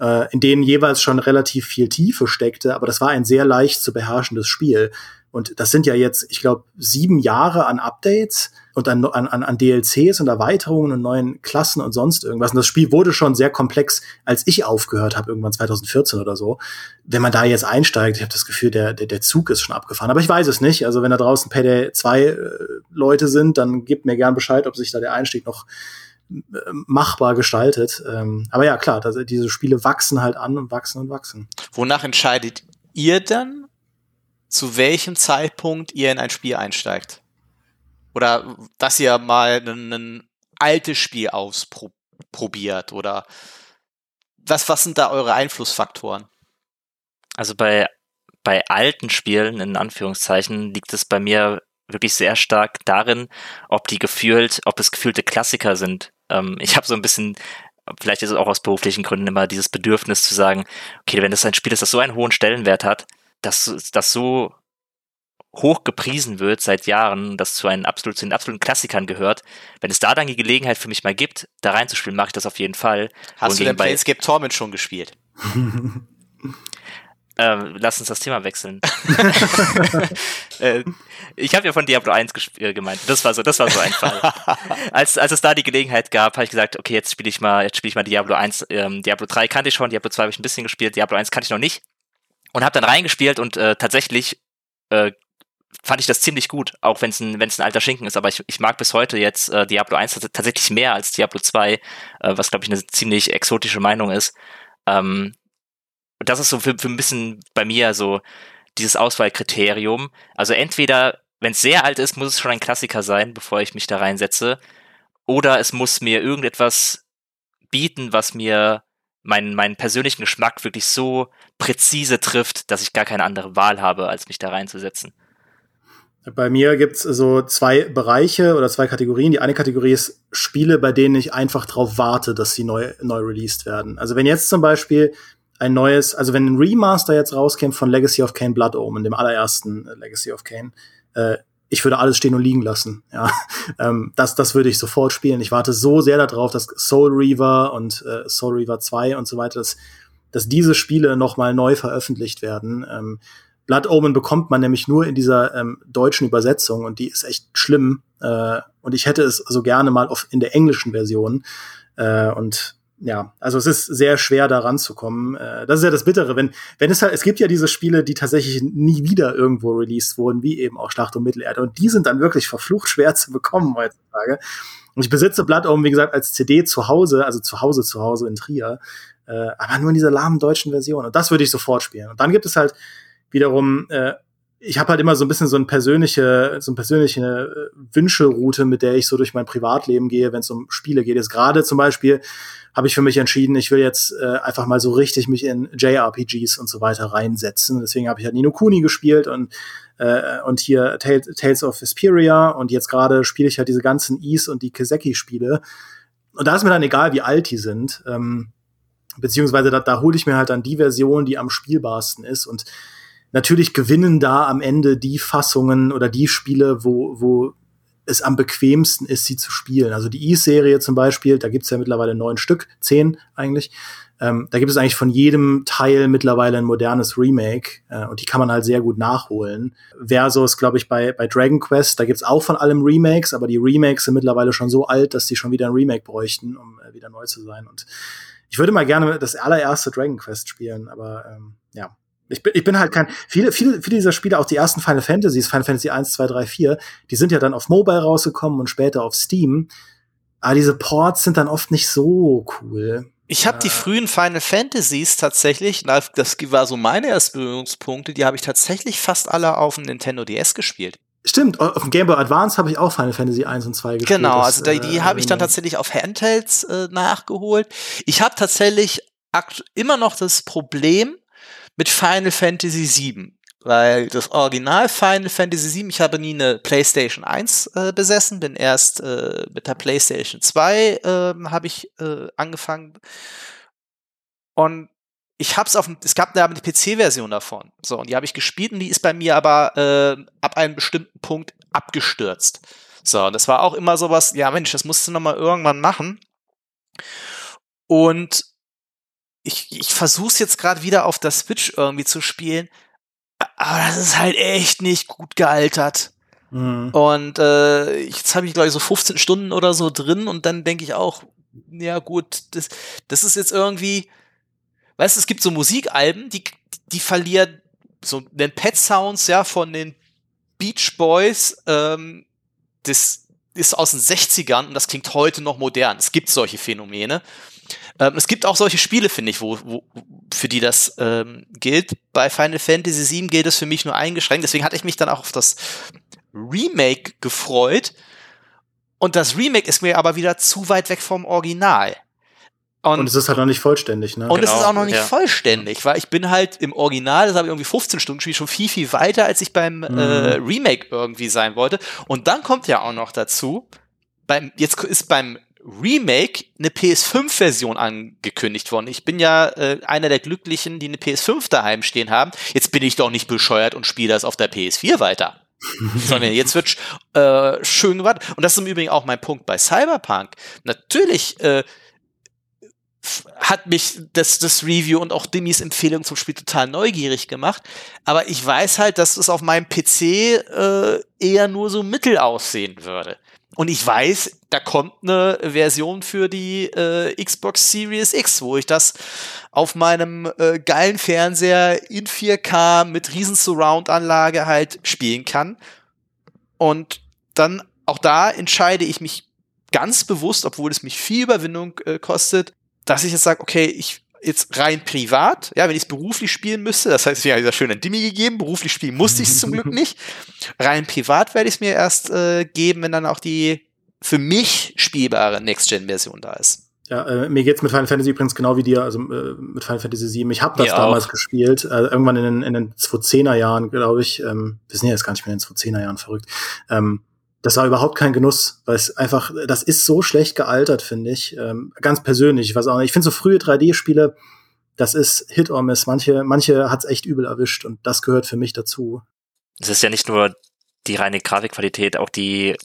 S1: äh, in denen jeweils schon relativ viel Tiefe steckte, aber das war ein sehr leicht zu beherrschendes Spiel. Und das sind ja jetzt, ich glaube, sieben Jahre an Updates und an, an, an DLCs und Erweiterungen und neuen Klassen und sonst irgendwas. Und das Spiel wurde schon sehr komplex, als ich aufgehört habe, irgendwann 2014 oder so. Wenn man da jetzt einsteigt, ich habe das Gefühl, der, der, der Zug ist schon abgefahren. Aber ich weiß es nicht. Also wenn da draußen Payday 2 äh, Leute sind, dann gebt mir gern Bescheid, ob sich da der Einstieg noch machbar gestaltet. Ähm, aber ja, klar, das, diese Spiele wachsen halt an und wachsen und wachsen.
S2: Wonach entscheidet ihr dann, zu welchem Zeitpunkt ihr in ein Spiel einsteigt? Oder dass ihr mal ein, ein altes Spiel ausprobiert? Oder was, was sind da eure Einflussfaktoren?
S3: Also bei, bei alten Spielen, in Anführungszeichen, liegt es bei mir wirklich sehr stark darin, ob die gefühlt, ob es gefühlte Klassiker sind. Ähm, ich habe so ein bisschen, vielleicht ist es auch aus beruflichen Gründen immer dieses Bedürfnis zu sagen, okay, wenn das ein Spiel ist, das so einen hohen Stellenwert hat, dass das so hoch gepriesen wird seit Jahren, das zu einem absolut, zu den absoluten Klassikern gehört. Wenn es da dann die Gelegenheit für mich mal gibt, da reinzuspielen, mache ich das auf jeden Fall.
S2: Hast Und du denn Planescape Torment schon gespielt? (laughs)
S3: Ähm, lass uns das Thema wechseln. (laughs) (laughs) äh, ich habe ja von Diablo 1 äh, gemeint. Das war so, das war so ein Fall. (laughs) als, als es da die Gelegenheit gab, habe ich gesagt, okay, jetzt spiele ich mal, jetzt spiele ich mal Diablo 1. Ähm, Diablo 3 kannte ich schon, Diablo 2 habe ich ein bisschen gespielt, Diablo 1 kannte ich noch nicht. Und habe dann reingespielt und äh, tatsächlich äh, fand ich das ziemlich gut, auch wenn es ein, wenn's ein alter Schinken ist. Aber ich, ich mag bis heute jetzt äh, Diablo 1 tatsächlich mehr als Diablo 2, äh, was glaube ich eine ziemlich exotische Meinung ist. Ähm, und das ist so für, für ein bisschen bei mir so dieses Auswahlkriterium. Also entweder, wenn es sehr alt ist, muss es schon ein Klassiker sein, bevor ich mich da reinsetze. Oder es muss mir irgendetwas bieten, was mir meinen, meinen persönlichen Geschmack wirklich so präzise trifft, dass ich gar keine andere Wahl habe, als mich da reinzusetzen.
S1: Bei mir gibt's so zwei Bereiche oder zwei Kategorien. Die eine Kategorie ist Spiele, bei denen ich einfach drauf warte, dass sie neu, neu released werden. Also wenn jetzt zum Beispiel ein neues, also wenn ein Remaster jetzt rauskäme von Legacy of Kane Blood Omen, dem allerersten äh, Legacy of Kane, äh, ich würde alles stehen und liegen lassen. Ja, (laughs) ähm, das, das würde ich sofort spielen. Ich warte so sehr darauf, dass Soul Reaver und äh, Soul Reaver 2 und so weiter, dass, dass diese Spiele noch mal neu veröffentlicht werden. Ähm, Blood Omen bekommt man nämlich nur in dieser ähm, deutschen Übersetzung und die ist echt schlimm. Äh, und ich hätte es so gerne mal auf, in der englischen Version. Äh, und ja, also es ist sehr schwer da ranzukommen. Äh, das ist ja das Bittere, wenn, wenn es halt, es gibt ja diese Spiele, die tatsächlich nie wieder irgendwo released wurden, wie eben auch Schlacht um Mittelerde. Und die sind dann wirklich verflucht schwer zu bekommen heutzutage. Und ich besitze Blood Omen, wie gesagt, als CD zu Hause, also zu Hause, zu Hause in Trier. Äh, aber nur in dieser lahmen deutschen Version. Und das würde ich sofort spielen. Und dann gibt es halt wiederum äh, ich habe halt immer so ein bisschen so eine persönliche, so eine persönliche äh, Wünschelroute, mit der ich so durch mein Privatleben gehe, wenn es um Spiele geht. Jetzt gerade zum Beispiel habe ich für mich entschieden, ich will jetzt äh, einfach mal so richtig mich in JRPGs und so weiter reinsetzen. Deswegen habe ich halt Nino Kuni gespielt und äh, und hier Tales, Tales of Vesperia und jetzt gerade spiele ich halt diese ganzen Is und die Kiseki-Spiele. Und da ist mir dann egal, wie alt die sind. Ähm, beziehungsweise da, da hole ich mir halt dann die Version, die am spielbarsten ist. Und natürlich gewinnen da am Ende die Fassungen oder die Spiele, wo, wo es am bequemsten ist, sie zu spielen. Also die E-Serie zum Beispiel, da gibt's ja mittlerweile neun Stück, zehn eigentlich. Ähm, da gibt es eigentlich von jedem Teil mittlerweile ein modernes Remake äh, und die kann man halt sehr gut nachholen. Versus, glaube ich, bei, bei Dragon Quest, da gibt's auch von allem Remakes, aber die Remakes sind mittlerweile schon so alt, dass die schon wieder ein Remake bräuchten, um äh, wieder neu zu sein. Und ich würde mal gerne das allererste Dragon Quest spielen, aber ähm, ja, ich bin, ich bin halt kein, viele, viele, viele dieser Spiele, auch die ersten Final Fantasies, Final Fantasy 1, 2, 3, 4, die sind ja dann auf Mobile rausgekommen und später auf Steam. Aber diese Ports sind dann oft nicht so cool.
S2: Ich habe die frühen Final Fantasies tatsächlich, das war so meine Erstberührungspunkte, die habe ich tatsächlich fast alle auf dem Nintendo DS gespielt.
S1: Stimmt, auf dem Game Boy Advance habe ich auch Final Fantasy 1 und 2 gespielt.
S2: Genau, also die, die äh, habe ich dann tatsächlich auf Handhelds äh, nachgeholt. Ich habe tatsächlich immer noch das Problem, mit Final Fantasy VII. Weil das Original Final Fantasy VII, ich habe nie eine PlayStation 1 äh, besessen, bin erst äh, mit der PlayStation 2 äh, habe ich äh, angefangen. Und ich hab's auf es gab eine PC-Version davon. So, und die habe ich gespielt und die ist bei mir aber äh, ab einem bestimmten Punkt abgestürzt. So, und das war auch immer sowas, ja Mensch, das musst du noch mal irgendwann machen. Und ich, ich versuche jetzt gerade wieder auf der Switch irgendwie zu spielen, aber das ist halt echt nicht gut gealtert. Mhm. Und äh, jetzt habe ich, glaube ich, so 15 Stunden oder so drin und dann denke ich auch, ja gut, das, das ist jetzt irgendwie, weißt du, es gibt so Musikalben, die, die verlieren so den Pet-Sounds ja von den Beach Boys, ähm, das ist aus den 60ern und das klingt heute noch modern. Es gibt solche Phänomene. Ähm, es gibt auch solche Spiele, finde ich, wo, wo, für die das ähm, gilt. Bei Final Fantasy VII gilt es für mich nur eingeschränkt. Deswegen hatte ich mich dann auch auf das Remake gefreut. Und das Remake ist mir aber wieder zu weit weg vom Original.
S1: Und, und, es ist halt noch nicht vollständig, ne?
S2: Und genau, es ist genau, auch noch nicht ja. vollständig, weil ich bin halt im Original, das habe ich irgendwie 15 Stunden gespielt, schon viel, viel weiter, als ich beim mhm. äh, Remake irgendwie sein wollte. Und dann kommt ja auch noch dazu, beim, jetzt ist beim Remake eine PS5-Version angekündigt worden. Ich bin ja äh, einer der Glücklichen, die eine PS5 daheim stehen haben. Jetzt bin ich doch nicht bescheuert und spiele das auf der PS4 weiter. (laughs) Sondern jetzt wird äh, schön gewartet. Und das ist im Übrigen auch mein Punkt bei Cyberpunk. Natürlich äh, hat mich das, das Review und auch Dimmys Empfehlung zum Spiel total neugierig gemacht. Aber ich weiß halt, dass es auf meinem PC äh, eher nur so mittel aussehen würde. Und ich weiß, da kommt eine Version für die äh, Xbox Series X, wo ich das auf meinem äh, geilen Fernseher in 4K mit riesen Surround-Anlage halt spielen kann. Und dann auch da entscheide ich mich ganz bewusst, obwohl es mich viel Überwindung äh, kostet, dass ich jetzt sage, okay, ich jetzt rein privat, ja, wenn ich es beruflich spielen müsste, das heißt, ich habe ja schön ein Dimmi gegeben, beruflich spielen musste ich es zum Glück (laughs) nicht. Rein privat werde ich es mir erst äh, geben, wenn dann auch die für mich spielbare Next-Gen-Version da ist.
S1: Ja, äh, mir geht's mit Final Fantasy übrigens genau wie dir, also äh, mit Final Fantasy 7. Ich habe das mir damals auch. gespielt, äh, irgendwann in den, in den 2010er Jahren, glaube ich. Ähm, wir sind ja jetzt gar nicht mehr in den 2010er Jahren verrückt. Ähm, das war überhaupt kein Genuss, weil es einfach, das ist so schlecht gealtert, finde ich. Ähm, ganz persönlich, ich weiß auch nicht. Ich finde so frühe 3D-Spiele, das ist Hit or Miss. Manche, manche hat's echt übel erwischt und das gehört für mich dazu.
S3: Es ist ja nicht nur die reine Grafikqualität, auch die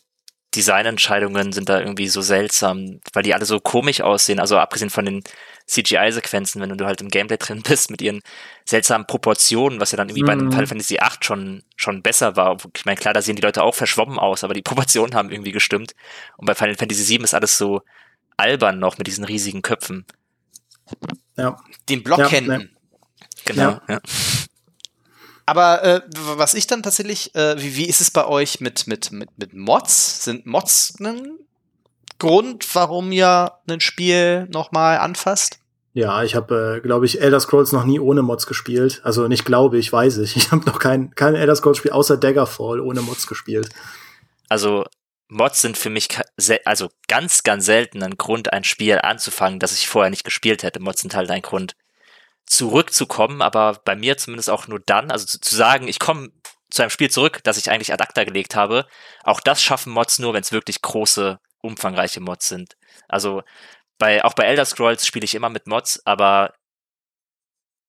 S3: Designentscheidungen sind da irgendwie so seltsam, weil die alle so komisch aussehen. Also abgesehen von den CGI-Sequenzen, wenn du halt im Gameplay drin bist mit ihren seltsamen Proportionen, was ja dann irgendwie mhm. bei Final Fantasy VIII schon, schon besser war. Ich meine, klar, da sehen die Leute auch verschwommen aus, aber die (laughs) Proportionen haben irgendwie gestimmt. Und bei Final Fantasy VII ist alles so albern noch mit diesen riesigen Köpfen.
S2: Ja. Den Blockhänden. Ja,
S3: Genau, ja. ja.
S2: Aber äh, was ich dann tatsächlich, äh, wie, wie ist es bei euch mit, mit, mit, mit Mods? Sind Mods ein Grund, warum ihr ein Spiel nochmal anfasst?
S1: Ja, ich habe, äh, glaube ich, Elder Scrolls noch nie ohne Mods gespielt. Also nicht glaube ich, weiß ich. Ich habe noch kein, kein Elder Scrolls-Spiel außer Daggerfall ohne Mods gespielt.
S3: Also Mods sind für mich also ganz, ganz selten ein Grund, ein Spiel anzufangen, das ich vorher nicht gespielt hätte. Mods sind halt ein Grund, zurückzukommen, aber bei mir zumindest auch nur dann, also zu, zu sagen, ich komme zu einem Spiel zurück, das ich eigentlich ad acta gelegt habe. Auch das schaffen Mods nur, wenn es wirklich große, umfangreiche Mods sind. Also bei, auch bei Elder Scrolls spiele ich immer mit Mods, aber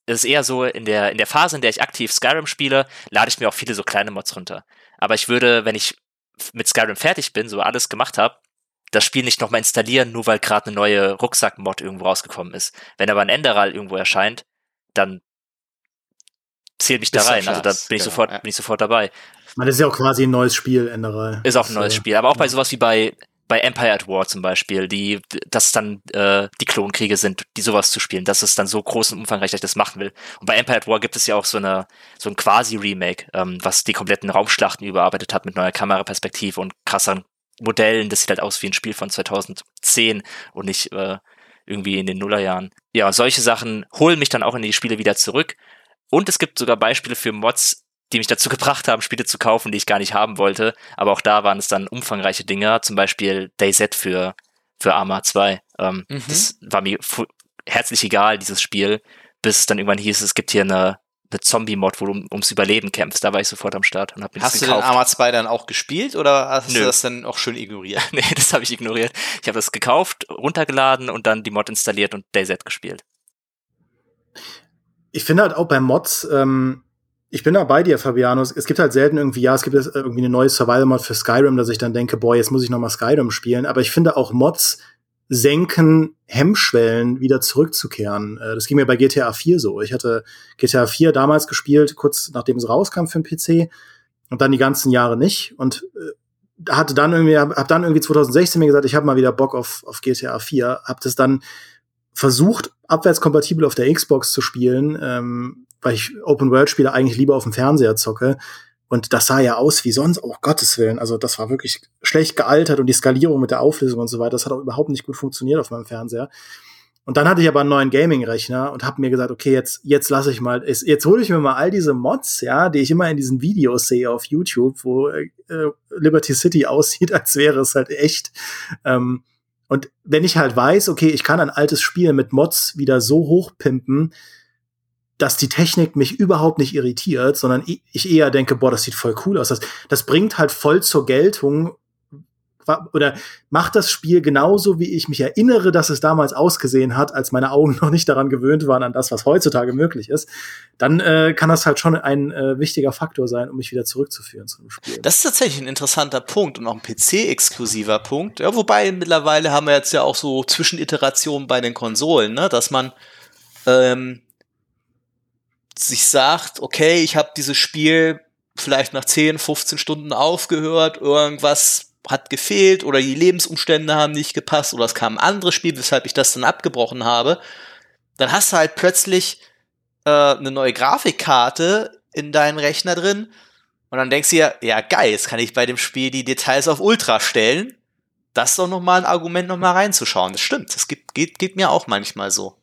S3: es ist eher so, in der, in der Phase, in der ich aktiv Skyrim spiele, lade ich mir auch viele so kleine Mods runter. Aber ich würde, wenn ich mit Skyrim fertig bin, so alles gemacht habe, das Spiel nicht nochmal installieren, nur weil gerade eine neue Rucksack-Mod irgendwo rausgekommen ist. Wenn aber ein Enderal irgendwo erscheint, dann zähl mich da rein. Also da bin ich genau, sofort, ja. bin ich sofort dabei.
S1: Man ist ja auch quasi ein neues Spiel, Enderal.
S3: Ist auch ein neues Spiel. Aber auch bei sowas wie bei bei Empire at War zum Beispiel, die, dass dann äh, die Klonkriege sind, die sowas zu spielen, dass es dann so groß und umfangreich, dass ich das machen will. Und bei Empire at War gibt es ja auch so eine so ein quasi Remake, ähm, was die kompletten Raumschlachten überarbeitet hat mit neuer Kameraperspektive und krasseren Modellen. Das sieht halt aus wie ein Spiel von 2010 und nicht äh, irgendwie in den Nullerjahren. Ja, solche Sachen holen mich dann auch in die Spiele wieder zurück. Und es gibt sogar Beispiele für Mods, die mich dazu (laughs) gebracht haben, Spiele zu kaufen, die ich gar nicht haben wollte. Aber auch da waren es dann umfangreiche Dinge, zum Beispiel DayZ für, für Arma 2. Ähm, mhm. Das war mir herzlich egal, dieses Spiel, bis dann irgendwann hieß, es gibt hier eine, eine Zombie-Mod, wo du um, ums Überleben kämpfst. Da war ich sofort am Start und hab mir
S2: hast das gekauft. Hast du den Arma 2 dann auch gespielt oder hast Nö. du das dann auch schön ignoriert? (laughs)
S3: nee, das habe ich ignoriert. Ich habe das gekauft, runtergeladen und dann die Mod installiert und DayZ gespielt.
S1: Ich finde halt auch bei Mods, ähm, ich bin da bei dir, Fabiano. Es gibt halt selten irgendwie, ja, es gibt jetzt irgendwie eine neue Survival-Mod für Skyrim, dass ich dann denke, boah, jetzt muss ich noch mal Skyrim spielen. Aber ich finde auch Mods senken Hemmschwellen, wieder zurückzukehren. Äh, das ging mir bei GTA 4 so. Ich hatte GTA 4 damals gespielt, kurz nachdem es rauskam für den PC und dann die ganzen Jahre nicht. Und äh, hatte dann irgendwie, hab dann irgendwie 2016 mir gesagt, ich habe mal wieder Bock auf, auf GTA 4. Hab das dann versucht, abwärtskompatibel auf der Xbox zu spielen, ähm, weil ich Open-World-Spiele eigentlich lieber auf dem Fernseher zocke. Und das sah ja aus wie sonst, oh Gottes Willen. Also das war wirklich schlecht gealtert und die Skalierung mit der Auflösung und so weiter, das hat auch überhaupt nicht gut funktioniert auf meinem Fernseher. Und dann hatte ich aber einen neuen Gaming-Rechner und habe mir gesagt, okay, jetzt jetzt lasse ich mal, jetzt, jetzt hole ich mir mal all diese Mods, ja, die ich immer in diesen Videos sehe auf YouTube, wo äh, Liberty City (laughs) aussieht, als wäre es halt echt. Ähm, und wenn ich halt weiß, okay, ich kann ein altes Spiel mit Mods wieder so hochpimpen, dass die Technik mich überhaupt nicht irritiert, sondern ich eher denke, boah, das sieht voll cool aus. Das, das bringt halt voll zur Geltung oder macht das Spiel genauso, wie ich mich erinnere, dass es damals ausgesehen hat, als meine Augen (laughs) noch nicht daran gewöhnt waren, an das, was heutzutage möglich ist, dann äh, kann das halt schon ein äh, wichtiger Faktor sein, um mich wieder zurückzuführen zu dem Spiel.
S2: Das ist tatsächlich ein interessanter Punkt und auch ein PC-exklusiver Punkt. Ja, wobei mittlerweile haben wir jetzt ja auch so Zwischeniterationen bei den Konsolen, ne, dass man ähm, sich sagt, okay, ich habe dieses Spiel vielleicht nach 10, 15 Stunden aufgehört, irgendwas hat gefehlt oder die Lebensumstände haben nicht gepasst oder es kam ein anderes Spiel, weshalb ich das dann abgebrochen habe, dann hast du halt plötzlich äh, eine neue Grafikkarte in deinen Rechner drin und dann denkst du dir, ja geil, jetzt kann ich bei dem Spiel die Details auf Ultra stellen. Das ist doch nochmal ein Argument, nochmal reinzuschauen. Das stimmt, das geht, geht, geht mir auch manchmal so.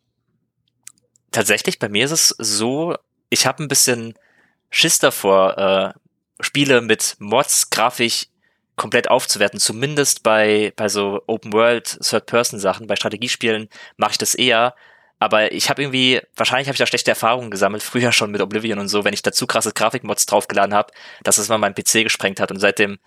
S3: Tatsächlich, bei mir ist es so, ich habe ein bisschen Schiss davor, äh, Spiele mit Mods grafisch komplett aufzuwerten. Zumindest bei, bei so Open World, Third-Person-Sachen, bei Strategiespielen mache ich das eher. Aber ich habe irgendwie, wahrscheinlich habe ich da schlechte Erfahrungen gesammelt, früher schon mit Oblivion und so, wenn ich dazu krasse Grafikmods draufgeladen habe, dass es mal meinen PC gesprengt hat. Und seitdem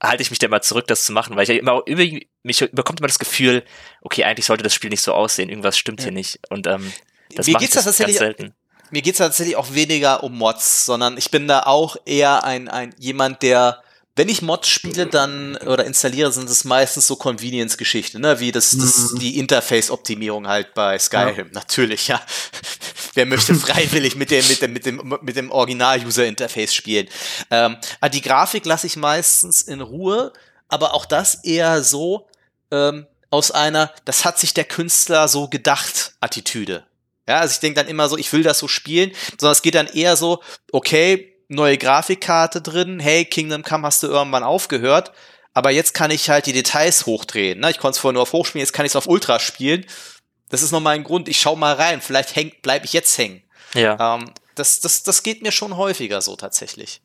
S3: halte ich mich da mal zurück, das zu machen, weil ich immer, irgendwie, mich überkommt immer das Gefühl, okay, eigentlich sollte das Spiel nicht so aussehen, irgendwas stimmt ja. hier nicht. Und ähm, das
S2: Mir geht's das tatsächlich, selten mir geht's tatsächlich auch weniger um Mods, sondern ich bin da auch eher ein, ein jemand, der wenn ich Mods spiele, dann oder installiere, sind es meistens so Convenience-Geschichten, ne? wie das, das mhm. die Interface-Optimierung halt bei Skyrim. Ja. Natürlich, ja. (laughs) Wer möchte (laughs) freiwillig mit dem mit dem mit dem mit dem Original-User-Interface spielen? Ähm, ah, die Grafik lasse ich meistens in Ruhe, aber auch das eher so ähm, aus einer, das hat sich der Künstler so gedacht, Attitüde. Ja, also ich denke dann immer so, ich will das so spielen, sondern es geht dann eher so, okay, neue Grafikkarte drin, hey, Kingdom Come hast du irgendwann aufgehört, aber jetzt kann ich halt die Details hochdrehen. Ne? Ich konnte es vorher nur auf Hoch spielen, jetzt kann ich es auf Ultra spielen. das ist nochmal ein Grund, ich schau mal rein, vielleicht häng, bleib ich jetzt hängen.
S3: Ja.
S2: Ähm, das, das, das geht mir schon häufiger so tatsächlich.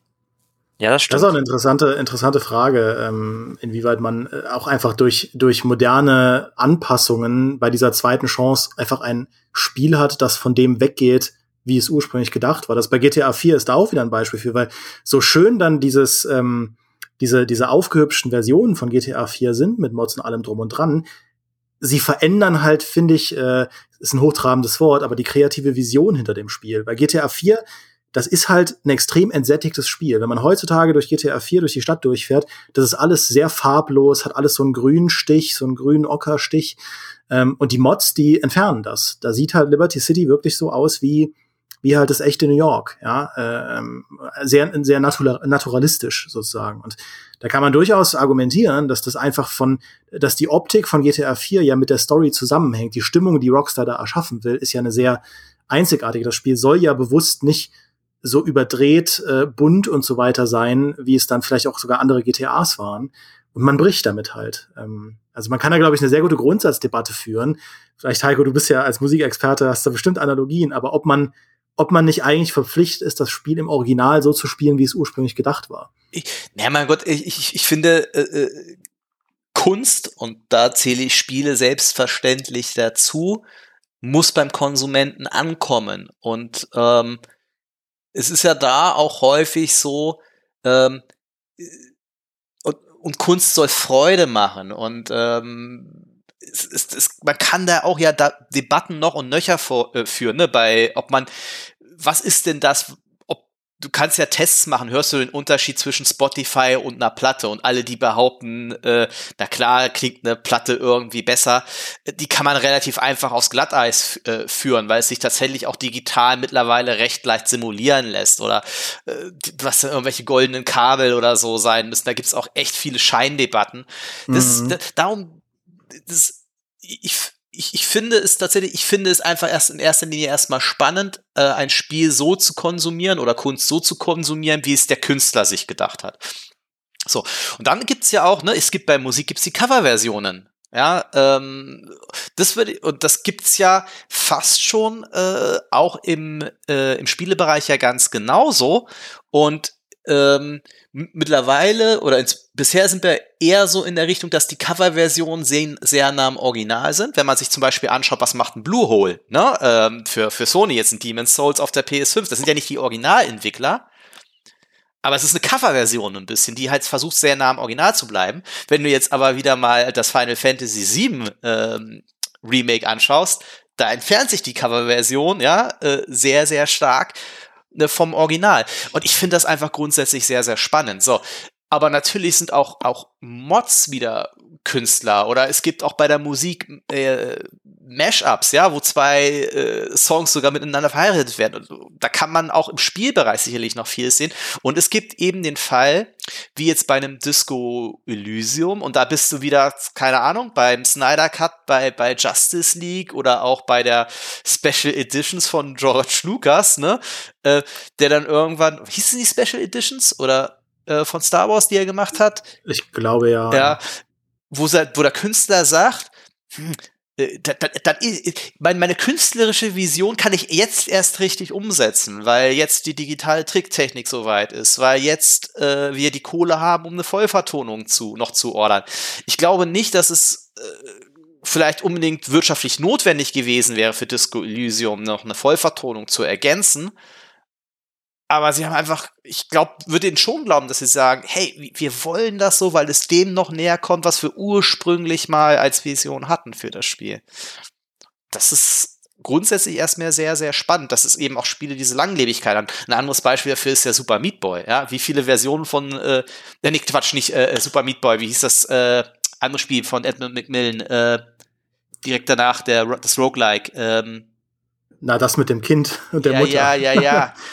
S3: Ja, das
S1: Das
S3: stimmt.
S1: ist auch eine interessante, interessante Frage, ähm, inwieweit man äh, auch einfach durch, durch moderne Anpassungen bei dieser zweiten Chance einfach ein Spiel hat, das von dem weggeht, wie es ursprünglich gedacht war. Das bei GTA 4 ist da auch wieder ein Beispiel für, weil so schön dann dieses, ähm, diese, diese aufgehübschten Versionen von GTA 4 sind, mit Mods und allem drum und dran, sie verändern halt, finde ich, äh, ist ein hochtrabendes Wort, aber die kreative Vision hinter dem Spiel. Bei GTA 4 das ist halt ein extrem entsättigtes Spiel. Wenn man heutzutage durch GTA 4 durch die Stadt durchfährt, das ist alles sehr farblos, hat alles so einen grünen Stich, so einen grünen Ockerstich. Ähm, und die Mods, die entfernen das. Da sieht halt Liberty City wirklich so aus wie, wie halt das echte New York, ja, ähm, sehr, sehr natura naturalistisch sozusagen. Und da kann man durchaus argumentieren, dass das einfach von, dass die Optik von GTA 4 ja mit der Story zusammenhängt. Die Stimmung, die Rockstar da erschaffen will, ist ja eine sehr einzigartige. Das Spiel soll ja bewusst nicht so überdreht, äh, bunt und so weiter sein, wie es dann vielleicht auch sogar andere GTAs waren. Und man bricht damit halt. Ähm, also man kann da, glaube ich, eine sehr gute Grundsatzdebatte führen. Vielleicht, Heiko, du bist ja als Musikexperte, hast da bestimmt Analogien, aber ob man, ob man nicht eigentlich verpflichtet ist, das Spiel im Original so zu spielen, wie es ursprünglich gedacht war.
S2: Ich, na mein Gott, ich, ich, ich finde äh, äh, Kunst, und da zähle ich Spiele selbstverständlich dazu, muss beim Konsumenten ankommen. Und ähm, es ist ja da auch häufig so, ähm, und, und Kunst soll Freude machen. Und ähm, es, es, es, man kann da auch ja da Debatten noch und nöcher vor, äh, führen, ne, bei, ob man, was ist denn das, du kannst ja Tests machen, hörst du den Unterschied zwischen Spotify und einer Platte und alle, die behaupten, äh, na klar, klingt eine Platte irgendwie besser, die kann man relativ einfach aufs Glatteis äh, führen, weil es sich tatsächlich auch digital mittlerweile recht leicht simulieren lässt oder äh, was irgendwelche goldenen Kabel oder so sein müssen. Da gibt's auch echt viele Scheindebatten. Das,
S1: Mhm.
S2: da, darum, das, ich, ich, ich finde es tatsächlich, ich finde es einfach erst in erster Linie erstmal spannend, äh, ein Spiel so zu konsumieren oder Kunst so zu konsumieren, wie es der Künstler sich gedacht hat. So, und dann gibt's ja auch, ne, es gibt bei Musik gibt's die Coverversionen. Ja, ähm, das würde und das gibt's ja fast schon äh, auch im äh, im Spielebereich ja ganz genauso und ähm, mittlerweile oder ins, bisher sind wir eher so in der Richtung, dass die Coverversionen sehr, sehr nah am Original sind. Wenn man sich zum Beispiel anschaut, was macht ein Bluehole ne? ähm, für, für Sony jetzt ein Demon's Souls auf der PS5. Das sind ja nicht die Originalentwickler, aber es ist eine Coverversion ein bisschen, die halt versucht, sehr nah am Original zu bleiben. Wenn du jetzt aber wieder mal das Final Fantasy VII ähm, Remake anschaust, da entfernt sich die Coverversion ja äh, sehr, sehr stark vom Original. Und ich finde das einfach grundsätzlich sehr, sehr spannend. So. Aber natürlich sind auch, auch Mods wieder Künstler oder es gibt auch bei der Musik äh, Mashups, ja, wo zwei äh, Songs sogar miteinander verheiratet werden. Und da kann man auch im Spielbereich sicherlich noch viel sehen. Und es gibt eben den Fall, wie jetzt bei einem Disco Elysium, und da bist du wieder, keine Ahnung, beim Snyder Cut, bei, bei Justice League oder auch bei der Special Editions von George Lucas, ne, äh, der dann irgendwann, hießen die Special Editions oder äh, von Star Wars, die er gemacht hat?
S1: Ich glaube ja.
S2: Ja, wo, wo der Künstler sagt, hm, äh, da, da, da, meine, meine künstlerische Vision kann ich jetzt erst richtig umsetzen, weil jetzt die digitale Tricktechnik soweit ist, weil jetzt äh, wir die Kohle haben, um eine Vollvertonung zu, noch zu ordern. Ich glaube nicht, dass es äh, vielleicht unbedingt wirtschaftlich notwendig gewesen wäre für Disco Elysium noch eine Vollvertonung zu ergänzen. Aber sie haben einfach, ich glaube, würde ihnen schon glauben, dass sie sagen, hey, wir wollen das so, weil es dem noch näher kommt, was wir ursprünglich mal als Vision hatten für das Spiel. Das ist grundsätzlich erstmal sehr, sehr spannend, dass es eben auch Spiele diese Langlebigkeit haben. Ein anderes Beispiel dafür ist der Super Meat Boy. Ja? Wie viele Versionen von, äh, nee, Quatsch, nicht äh, Super Meat Boy, wie hieß das äh, andere Spiel von Edmund Macmillan, äh, direkt danach der, das Roguelike. Ähm,
S1: Na, das mit dem Kind und der
S2: ja,
S1: Mutter.
S2: ja, ja, ja. (laughs)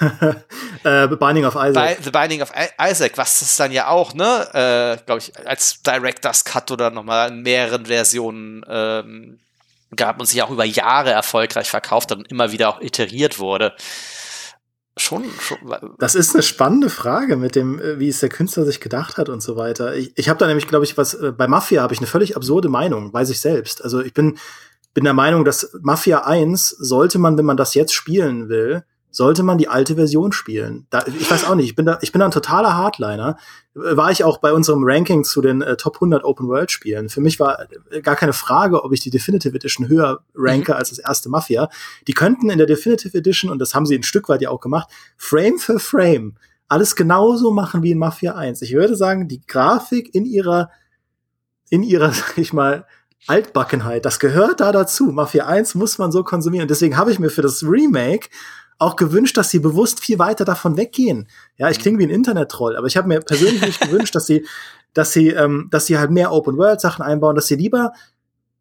S2: (laughs)
S1: äh, Binding of Isaac.
S2: By, The Binding of Isaac, was es dann ja auch, ne, äh, glaube ich, als Director's Cut oder nochmal in mehreren Versionen ähm, gab und sich auch über Jahre erfolgreich verkauft hat und immer wieder auch iteriert wurde. Schon, schon
S1: Das ist eine spannende Frage mit dem, äh, wie es der Künstler sich gedacht hat und so weiter. Ich, ich habe da nämlich, glaube ich, was, äh, bei Mafia habe ich eine völlig absurde Meinung bei sich selbst. Also ich bin bin der Meinung, dass Mafia 1 sollte man, wenn man das jetzt spielen will, sollte man die alte Version spielen. Da, ich weiß auch nicht, ich bin da, ich bin da ein totaler Hardliner. War ich auch bei unserem Ranking zu den äh, Top 100 Open World Spielen. Für mich war äh, gar keine Frage, ob ich die Definitive Edition höher ranke mhm. als das erste Mafia. Die könnten in der Definitive Edition, und das haben sie ein Stück weit ja auch gemacht, Frame für Frame alles genauso machen wie in Mafia 1. Ich würde sagen, die Grafik in ihrer, in ihrer, (laughs) sag ich mal, Altbackenheit, das gehört da dazu. Mafia 1 muss man so konsumieren. Deswegen habe ich mir für das Remake auch gewünscht, dass sie bewusst viel weiter davon weggehen. Ja, ich klinge wie ein Internet-Troll, aber ich habe mir persönlich nicht gewünscht, dass sie, dass sie, ähm, dass sie halt mehr Open-World-Sachen einbauen, dass sie lieber,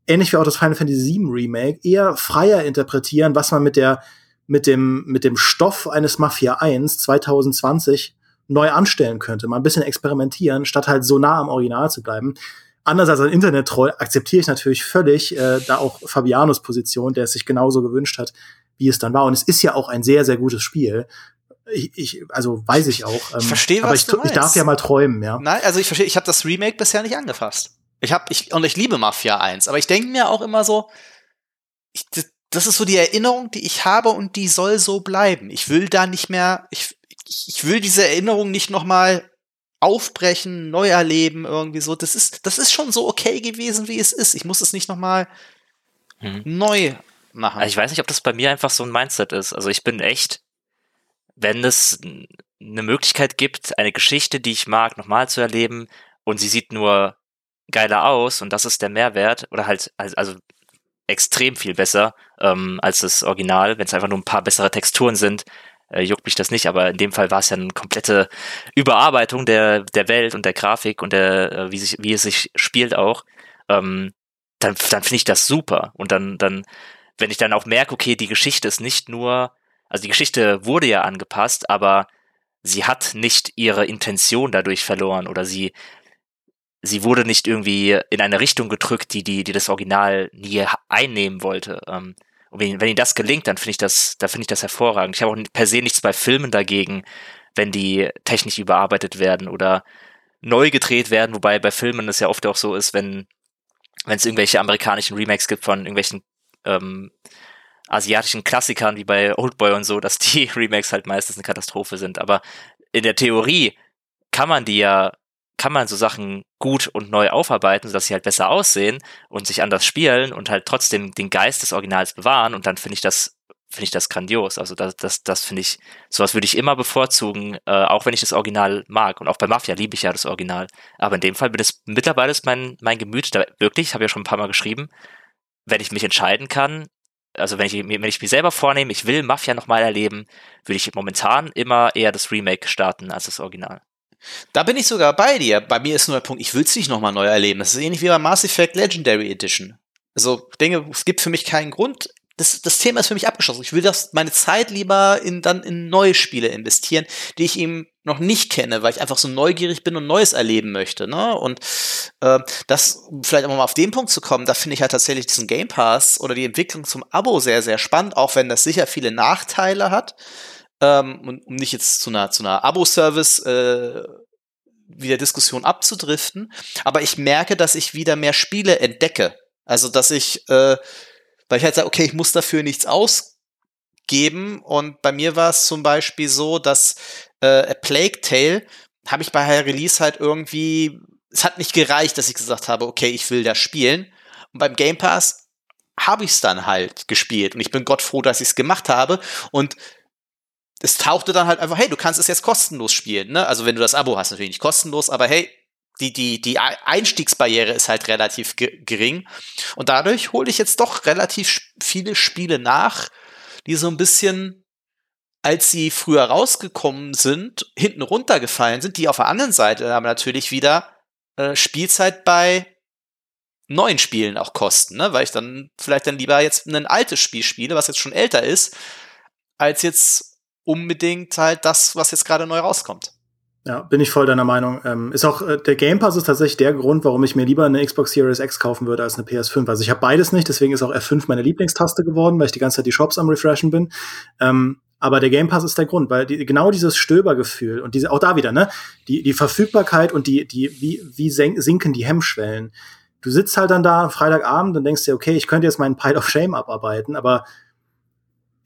S1: ähnlich wie auch das Final Fantasy VII Remake, eher freier interpretieren, was man mit der, mit dem, mit dem Stoff eines Mafia 1 2020 neu anstellen könnte. Mal ein bisschen experimentieren, statt halt so nah am Original zu bleiben. Anders als ein Internet-Troll akzeptiere ich natürlich völlig äh, da auch Fabianos Position, der es sich genauso gewünscht hat, wie es dann war. Und es ist ja auch ein sehr, sehr gutes Spiel. Ich, ich also weiß ich auch. Ähm,
S2: ich verstehe, was
S1: aber ich,
S2: du
S1: ich darf ja mal träumen, ja.
S2: Nein, also ich verstehe, ich habe das Remake bisher nicht angefasst. Ich habe ich und ich liebe Mafia 1, aber ich denke mir auch immer so, ich, das ist so die Erinnerung, die ich habe und die soll so bleiben. Ich will da nicht mehr, ich, ich will diese Erinnerung nicht noch mal aufbrechen, neu erleben irgendwie so. Das ist, das ist schon so okay gewesen, wie es ist. Ich muss es nicht noch mal hm. neu machen.
S3: Also ich weiß nicht, ob das bei mir einfach so ein Mindset ist. Also ich bin echt, wenn es eine Möglichkeit gibt, eine Geschichte, die ich mag, nochmal zu erleben und sie sieht nur geiler aus und das ist der Mehrwert oder halt also extrem viel besser ähm, als das Original, wenn es einfach nur ein paar bessere Texturen sind, äh, juckt mich das nicht, aber in dem Fall war es ja eine komplette Überarbeitung der, der Welt und der Grafik und der, äh, wie, sich, wie es sich spielt auch, ähm, dann, dann finde ich das super. Und dann, dann wenn ich dann auch merke, okay, die Geschichte ist nicht nur, also die Geschichte wurde ja angepasst, aber sie hat nicht ihre Intention dadurch verloren oder sie, sie wurde nicht irgendwie in eine Richtung gedrückt, die, die, die das Original nie einnehmen wollte. Ähm, und wenn, wenn ihnen das gelingt, dann finde ich das, da finde ich das hervorragend. Ich habe auch per se nichts bei Filmen dagegen, wenn die technisch überarbeitet werden oder neu gedreht werden, wobei bei Filmen es ja oft auch so ist, wenn wenn es irgendwelche amerikanischen Remakes gibt von irgendwelchen ähm, asiatischen Klassikern wie bei Oldboy und so, dass die (laughs) Remakes halt meistens eine Katastrophe sind. Aber in der Theorie kann man die ja, kann man so Sachen gut und neu aufarbeiten, sodass sie halt besser aussehen und sich anders spielen und halt trotzdem den Geist des Originals bewahren und dann finde ich das finde ich das grandios. Also das, das, das finde ich, sowas würde ich immer bevorzugen, äh, auch wenn ich das Original mag. Und auch bei Mafia liebe ich ja das Original. Aber in dem Fall bin es mittlerweile ist mein, mein Gemüt da wirklich, habe ja schon ein paar Mal geschrieben, wenn ich mich entscheiden kann, also wenn ich, wenn ich mir selber vornehme, ich will Mafia nochmal erleben, würde ich momentan immer eher das Remake starten als das Original.
S2: Da bin ich sogar bei dir. Bei mir ist nur der Punkt, ich will es nicht nochmal neu erleben. Das ist ähnlich wie bei Mass Effect Legendary Edition. Also ich denke, es gibt für mich keinen Grund, das, das Thema ist für mich abgeschlossen. Ich will das meine Zeit lieber in dann in neue Spiele investieren, die ich eben noch nicht kenne, weil ich einfach so neugierig bin und Neues erleben möchte. Ne? Und äh, das vielleicht auch mal auf den Punkt zu kommen, da finde ich halt tatsächlich diesen Game Pass oder die Entwicklung zum Abo sehr, sehr spannend, auch wenn das sicher viele Nachteile hat. Ähm, um nicht jetzt zu einer, zu einer Abo-Service äh, wieder Diskussion abzudriften. Aber ich merke, dass ich wieder mehr Spiele entdecke. Also, dass ich äh, weil ich halt sage, okay, ich muss dafür nichts ausgeben. Und bei mir war es zum Beispiel so, dass äh, A Plague Tale habe ich bei Release halt irgendwie, es hat nicht gereicht, dass ich gesagt habe, okay, ich will das spielen. Und beim Game Pass habe ich es dann halt gespielt. Und ich bin Gott froh, dass ich es gemacht habe. Und es tauchte dann halt einfach, hey, du kannst es jetzt kostenlos spielen. Ne? Also wenn du das Abo hast, natürlich nicht kostenlos, aber hey, die, die, die Einstiegsbarriere ist halt relativ gering. Und dadurch hole ich jetzt doch relativ viele Spiele nach, die so ein bisschen, als sie früher rausgekommen sind, hinten runtergefallen sind, die auf der anderen Seite aber natürlich wieder äh, Spielzeit bei neuen Spielen auch kosten, ne? weil ich dann vielleicht dann lieber jetzt ein altes Spiel spiele, was jetzt schon älter ist, als jetzt unbedingt halt das, was jetzt gerade neu rauskommt.
S1: Ja, bin ich voll deiner Meinung. Ähm, ist auch äh, der Game Pass ist tatsächlich der Grund, warum ich mir lieber eine Xbox Series X kaufen würde als eine PS5. Also ich habe beides nicht, deswegen ist auch F5 meine Lieblingstaste geworden, weil ich die ganze Zeit die Shops am refreshen bin. Ähm, aber der Game Pass ist der Grund, weil die, genau dieses Stöbergefühl und diese auch da wieder, ne, die die Verfügbarkeit und die die wie wie sinken die Hemmschwellen. du sitzt halt dann da Freitagabend und denkst dir, okay, ich könnte jetzt meinen Pile of Shame abarbeiten, aber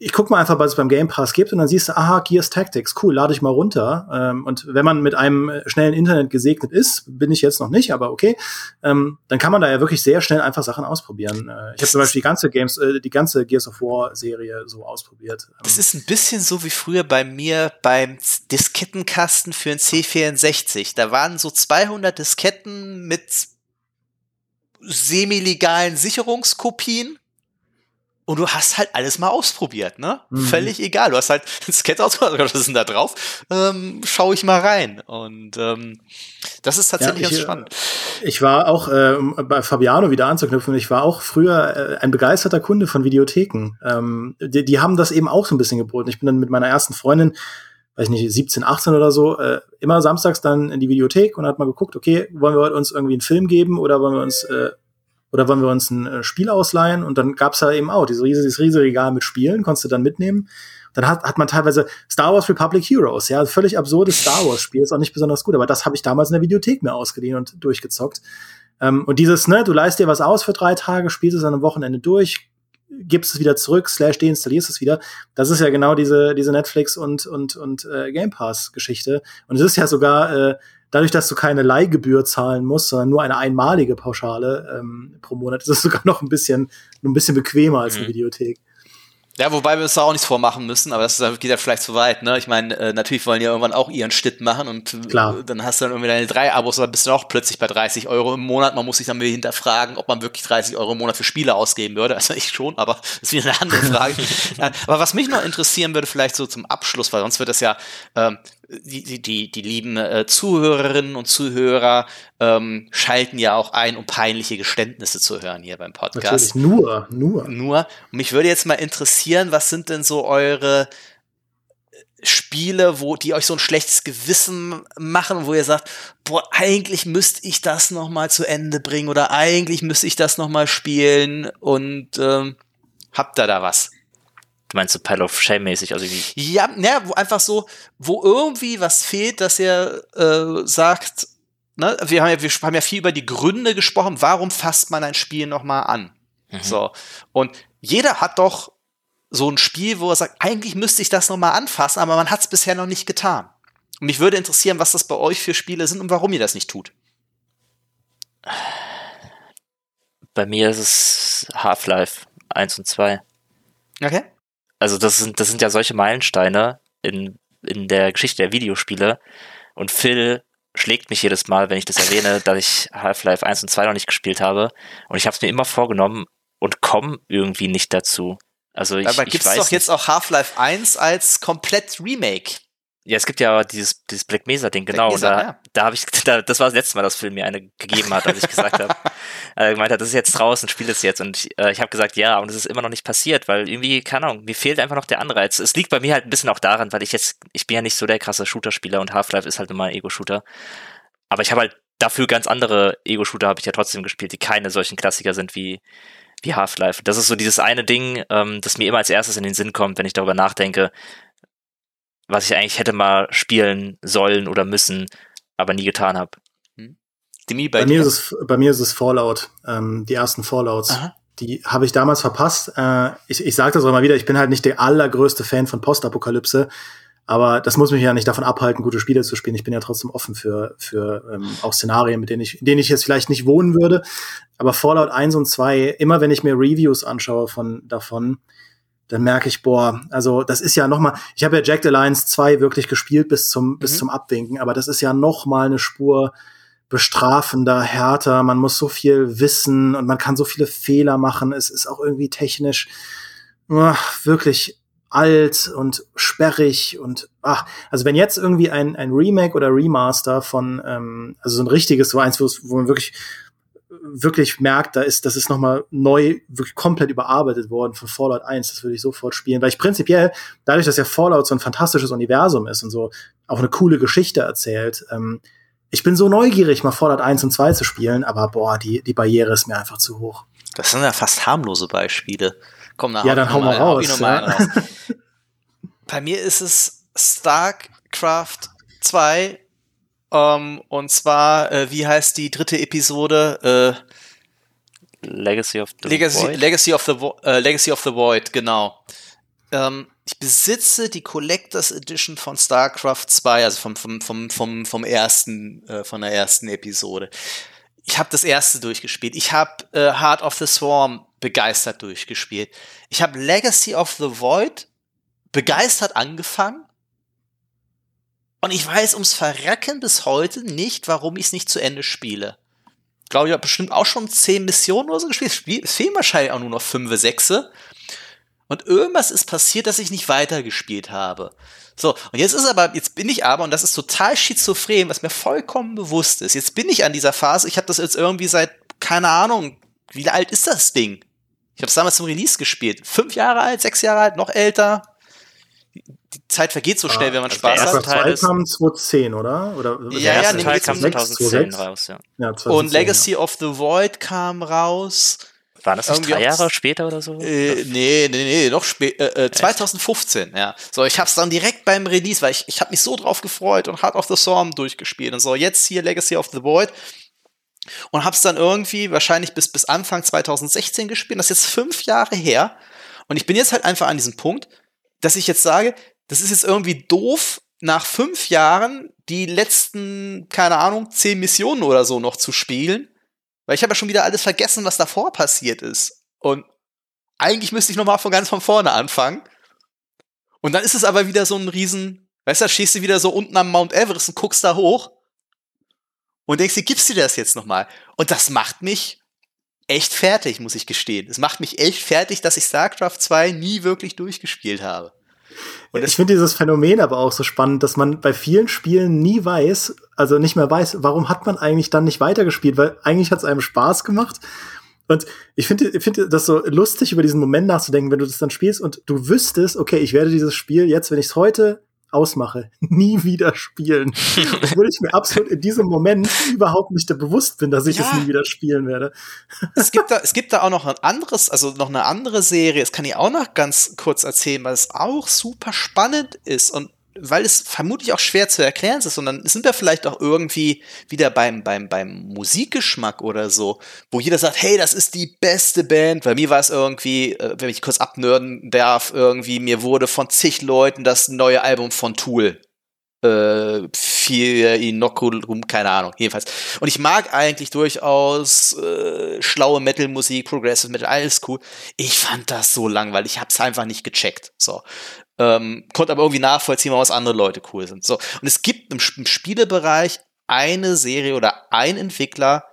S1: ich guck mal einfach, was es beim Game Pass gibt und dann siehst du, aha, Gears Tactics, cool, lade ich mal runter. Ähm, und wenn man mit einem schnellen Internet gesegnet ist, bin ich jetzt noch nicht, aber okay, ähm, dann kann man da ja wirklich sehr schnell einfach Sachen ausprobieren. Äh, ich habe zum Beispiel die ganze Games, äh, die ganze Gears of War Serie so ausprobiert.
S2: Das ist ein bisschen so wie früher bei mir beim Diskettenkasten für ein C64. Da waren so 200 Disketten mit semi-legalen Sicherungskopien und du hast halt alles mal ausprobiert, ne? Mhm. Völlig egal. Du hast halt (laughs) ein Skate ausprobiert, was ist denn da drauf? Ähm, schau ich mal rein. Und ähm, das ist tatsächlich ja, ich, ganz spannend.
S1: Äh, ich war auch äh, bei Fabiano wieder anzuknüpfen, ich war auch früher äh, ein begeisterter Kunde von Videotheken. Ähm, die, die haben das eben auch so ein bisschen geboten. Ich bin dann mit meiner ersten Freundin weiß nicht, 17, 18 oder so, äh, immer samstags dann in die Videothek und hat mal geguckt, okay, wollen wir uns irgendwie einen Film geben oder wollen wir uns äh, oder wollen wir uns ein äh, Spiel ausleihen? Und dann gab's da eben auch dieses riesige, dieses riesige Regal mit Spielen, konntest du dann mitnehmen. Dann hat, hat man teilweise Star Wars Republic Heroes, ja, völlig absurdes Star Wars Spiel, ist auch nicht besonders gut, aber das habe ich damals in der Videothek mir ausgeliehen und durchgezockt. Ähm, und dieses, ne, du leist dir was aus für drei Tage, spielst es an einem Wochenende durch, gibst es wieder zurück, slash deinstallierst es wieder. Das ist ja genau diese, diese Netflix und, und, und äh, Game Pass-Geschichte. Und es ist ja sogar äh, dadurch, dass du keine Leihgebühr zahlen musst, sondern nur eine einmalige Pauschale ähm, pro Monat, ist es sogar noch ein bisschen, ein bisschen bequemer als eine mhm. Videothek.
S2: Ja, wobei wir uns da auch nichts vormachen müssen, aber das geht ja vielleicht zu weit. Ne? Ich meine, äh, natürlich wollen die ja irgendwann auch ihren Schnitt machen und Klar. dann hast du dann irgendwie deine drei Abos, aber bist du auch plötzlich bei 30 Euro im Monat. Man muss sich dann wieder hinterfragen, ob man wirklich 30 Euro im Monat für Spiele ausgeben würde. (laughs) Also ich schon, aber das ist wieder eine andere Frage. (laughs) aber was mich noch interessieren würde, vielleicht so zum Abschluss, weil sonst wird das ja ähm, die, die, die lieben äh, Zuhörerinnen und Zuhörer ähm, schalten ja auch ein, um peinliche Geständnisse zu hören hier beim Podcast.
S1: Natürlich, nur, nur.
S2: Nur. Und mich würde jetzt mal interessieren, was sind denn so eure äh, Spiele, wo die euch so ein schlechtes Gewissen machen, wo ihr sagt, boah, eigentlich müsste ich das noch mal zu Ende bringen oder eigentlich müsste ich das noch mal spielen und ähm, habt ihr da was?
S3: Du meinst so Pile of Shame mäßig, also wie?
S2: Ja, ne, wo einfach so, wo irgendwie was fehlt, dass er äh, sagt, ne, wir haben, ja, wir haben ja viel über die Gründe gesprochen, warum fasst man ein Spiel nochmal an? Mhm. So. Und jeder hat doch so ein Spiel, wo er sagt, eigentlich müsste ich das nochmal anfassen, aber man hat es bisher noch nicht getan. Und mich würde interessieren, was das bei euch für Spiele sind und warum ihr das nicht tut.
S3: Bei mir ist es Half-Life 1 und 2.
S2: Okay.
S3: Also das sind, das sind ja solche Meilensteine in, in der Geschichte der Videospiele. Und Phil schlägt mich jedes Mal, wenn ich das erwähne, (laughs) dass ich Half-Life 1 und 2 noch nicht gespielt habe. Und ich habe es mir immer vorgenommen und komme irgendwie nicht dazu. Also ich,
S2: Aber gibt es doch jetzt auch Half-Life 1 als komplett Remake?
S3: Ja, es gibt ja dieses, dieses Black Mesa-Ding, genau. Mesa, da, ja. da habe ich, da, das war das letzte Mal, dass Phil mir eine gegeben hat, als ich gesagt habe. Er (laughs) gemeint hat, das ist jetzt draußen, spiel es jetzt. Und äh, ich habe gesagt, ja, und es ist immer noch nicht passiert, weil irgendwie, keine Ahnung, mir fehlt einfach noch der Anreiz. Es liegt bei mir halt ein bisschen auch daran, weil ich jetzt, ich bin ja nicht so der krasse Shooter-Spieler und Half-Life ist halt immer ein Ego-Shooter. Aber ich habe halt dafür ganz andere Ego-Shooter habe ich ja trotzdem gespielt, die keine solchen Klassiker sind wie, wie Half-Life. Das ist so dieses eine Ding, ähm, das mir immer als erstes in den Sinn kommt, wenn ich darüber nachdenke, was ich eigentlich hätte mal spielen sollen oder müssen, aber nie getan habe. Hm.
S1: Bei, bei, mir ist es, bei mir ist es Fallout, ähm, die ersten Fallouts. Aha. Die habe ich damals verpasst. Äh, ich ich sage das auch mal wieder, ich bin halt nicht der allergrößte Fan von Postapokalypse, aber das muss mich ja nicht davon abhalten, gute Spiele zu spielen. Ich bin ja trotzdem offen für, für ähm, auch Szenarien, mit denen ich, in denen ich jetzt vielleicht nicht wohnen würde. Aber Fallout 1 und 2, immer wenn ich mir Reviews anschaue von davon, dann merke ich, boah, also das ist ja noch mal, ich habe ja Jack the Lions 2 wirklich gespielt bis zum, mhm. bis zum Abwinken, aber das ist ja noch mal eine Spur bestrafender, härter, man muss so viel wissen und man kann so viele Fehler machen, es ist auch irgendwie technisch oh, wirklich alt und sperrig und ach, also wenn jetzt irgendwie ein, ein Remake oder Remaster von, ähm, also so ein richtiges, so eins, wo man wirklich wirklich merkt, da ist, das ist nochmal neu, wirklich komplett überarbeitet worden von Fallout 1. Das würde ich sofort spielen, weil ich prinzipiell, dadurch, dass ja Fallout so ein fantastisches Universum ist und so auch eine coole Geschichte erzählt, ähm, ich bin so neugierig, mal Fallout 1 und 2 zu spielen, aber boah, die, die Barriere ist mir einfach zu hoch.
S2: Das sind ja fast harmlose Beispiele. Komm, nach
S1: ja, dann hau mal raus. Ja. raus.
S2: Bei mir ist es StarCraft 2 ähm, und zwar, äh, wie heißt die dritte Episode? Äh,
S3: Legacy of the
S2: Legacy,
S3: Void.
S2: Legacy, of the, Vo- äh, Legacy of the Void, genau. Ähm, ich besitze die Collectors Edition von StarCraft 2, also vom, vom, vom, vom, vom ersten, äh, von der ersten Episode. Ich habe das erste durchgespielt. Ich habe äh, Heart of the Swarm begeistert durchgespielt. Ich habe Legacy of the Void begeistert angefangen. Und ich weiß ums Verrecken bis heute nicht, warum ich es nicht zu Ende spiele. Ich glaube, ich habe bestimmt auch schon zehn Missionen oder so gespielt. Es fehlen wahrscheinlich auch nur noch fünf, sechs. Und irgendwas ist passiert, dass ich nicht weitergespielt habe. So, und jetzt ist aber, jetzt bin ich aber, und das ist total schizophren, was mir vollkommen bewusst ist. Jetzt bin ich an dieser Phase, ich habe das jetzt irgendwie seit, keine Ahnung, wie alt ist das Ding? Ich habe es damals zum Release gespielt. Fünf Jahre alt, sechs Jahre alt, noch älter. Die Zeit vergeht so schnell,
S1: Ah,
S2: wenn man
S3: also
S2: Spaß
S3: der
S2: hat.
S3: erste
S1: Teil
S3: Teil
S1: kam 2010, oder? oder
S2: Ja,
S3: Der
S2: ja,
S3: Teil kam
S2: sechs,
S3: 2010
S1: sechs.
S3: raus, ja.
S1: Ja, 2010,
S2: Und Legacy of the Void kam raus.
S3: Waren das nicht drei Jahre später oder so?
S2: Äh, nee, nee, nee, noch später. Äh, äh, 2015, ja. So, ich hab's dann direkt beim Release, weil ich, ich habe mich so drauf gefreut und Heart of the Storm durchgespielt. Und so, jetzt hier Legacy of the Void. Und hab's dann irgendwie wahrscheinlich bis, bis Anfang 2016 gespielt. Das ist jetzt fünf Jahre her. Und ich bin jetzt halt einfach an diesem Punkt, dass ich jetzt sage, das ist jetzt irgendwie doof, nach fünf Jahren die letzten, keine Ahnung, zehn Missionen oder so noch zu spielen. Weil ich habe ja schon wieder alles vergessen, was davor passiert ist. Und eigentlich müsste ich nochmal von ganz von vorne anfangen. Und dann ist es aber wieder so ein riesen, weißt du, stehst du wieder so unten am Mount Everest und guckst da hoch und denkst dir, gibst du das jetzt nochmal? Und das macht mich echt fertig, muss ich gestehen. Es macht mich echt fertig, dass ich StarCraft 2 nie wirklich durchgespielt habe. Und
S1: ich finde dieses Phänomen aber auch so spannend, dass man bei vielen Spielen nie weiß, also nicht mehr weiß, warum hat man eigentlich dann nicht weitergespielt, weil eigentlich hat es einem Spaß gemacht. Und ich finde ich finde das so lustig, über diesen Moment nachzudenken, wenn du das dann spielst und du wüsstest, okay, ich werde dieses Spiel jetzt, wenn ich es heute ausmache, (laughs) nie wieder spielen. Obwohl ich mir absolut in diesem Moment überhaupt nicht bewusst bin, dass ich
S2: Ja.
S1: es nie wieder spielen werde.
S2: es gibt da, es gibt da auch noch ein anderes, also noch eine andere Serie, das kann ich auch noch ganz kurz erzählen, weil es auch super spannend ist und weil es vermutlich auch schwer zu erklären ist, sondern sind wir vielleicht auch irgendwie wieder beim, beim, beim Musikgeschmack oder so, wo jeder sagt, hey, das ist die beste Band. Bei mir war es irgendwie, äh, wenn ich kurz abnörden darf, irgendwie, mir wurde von zig Leuten das neue Album von Tool äh, viel Inoculum, keine Ahnung, jedenfalls. Und ich mag eigentlich durchaus äh, schlaue Metal-Musik, Progressive Metal, alles cool. Ich fand das so langweilig, ich hab's einfach nicht gecheckt. So. Ähm, konnte aber irgendwie nachvollziehen, was andere Leute cool sind. So. Und es gibt im, im Spielebereich eine Serie oder ein Entwickler,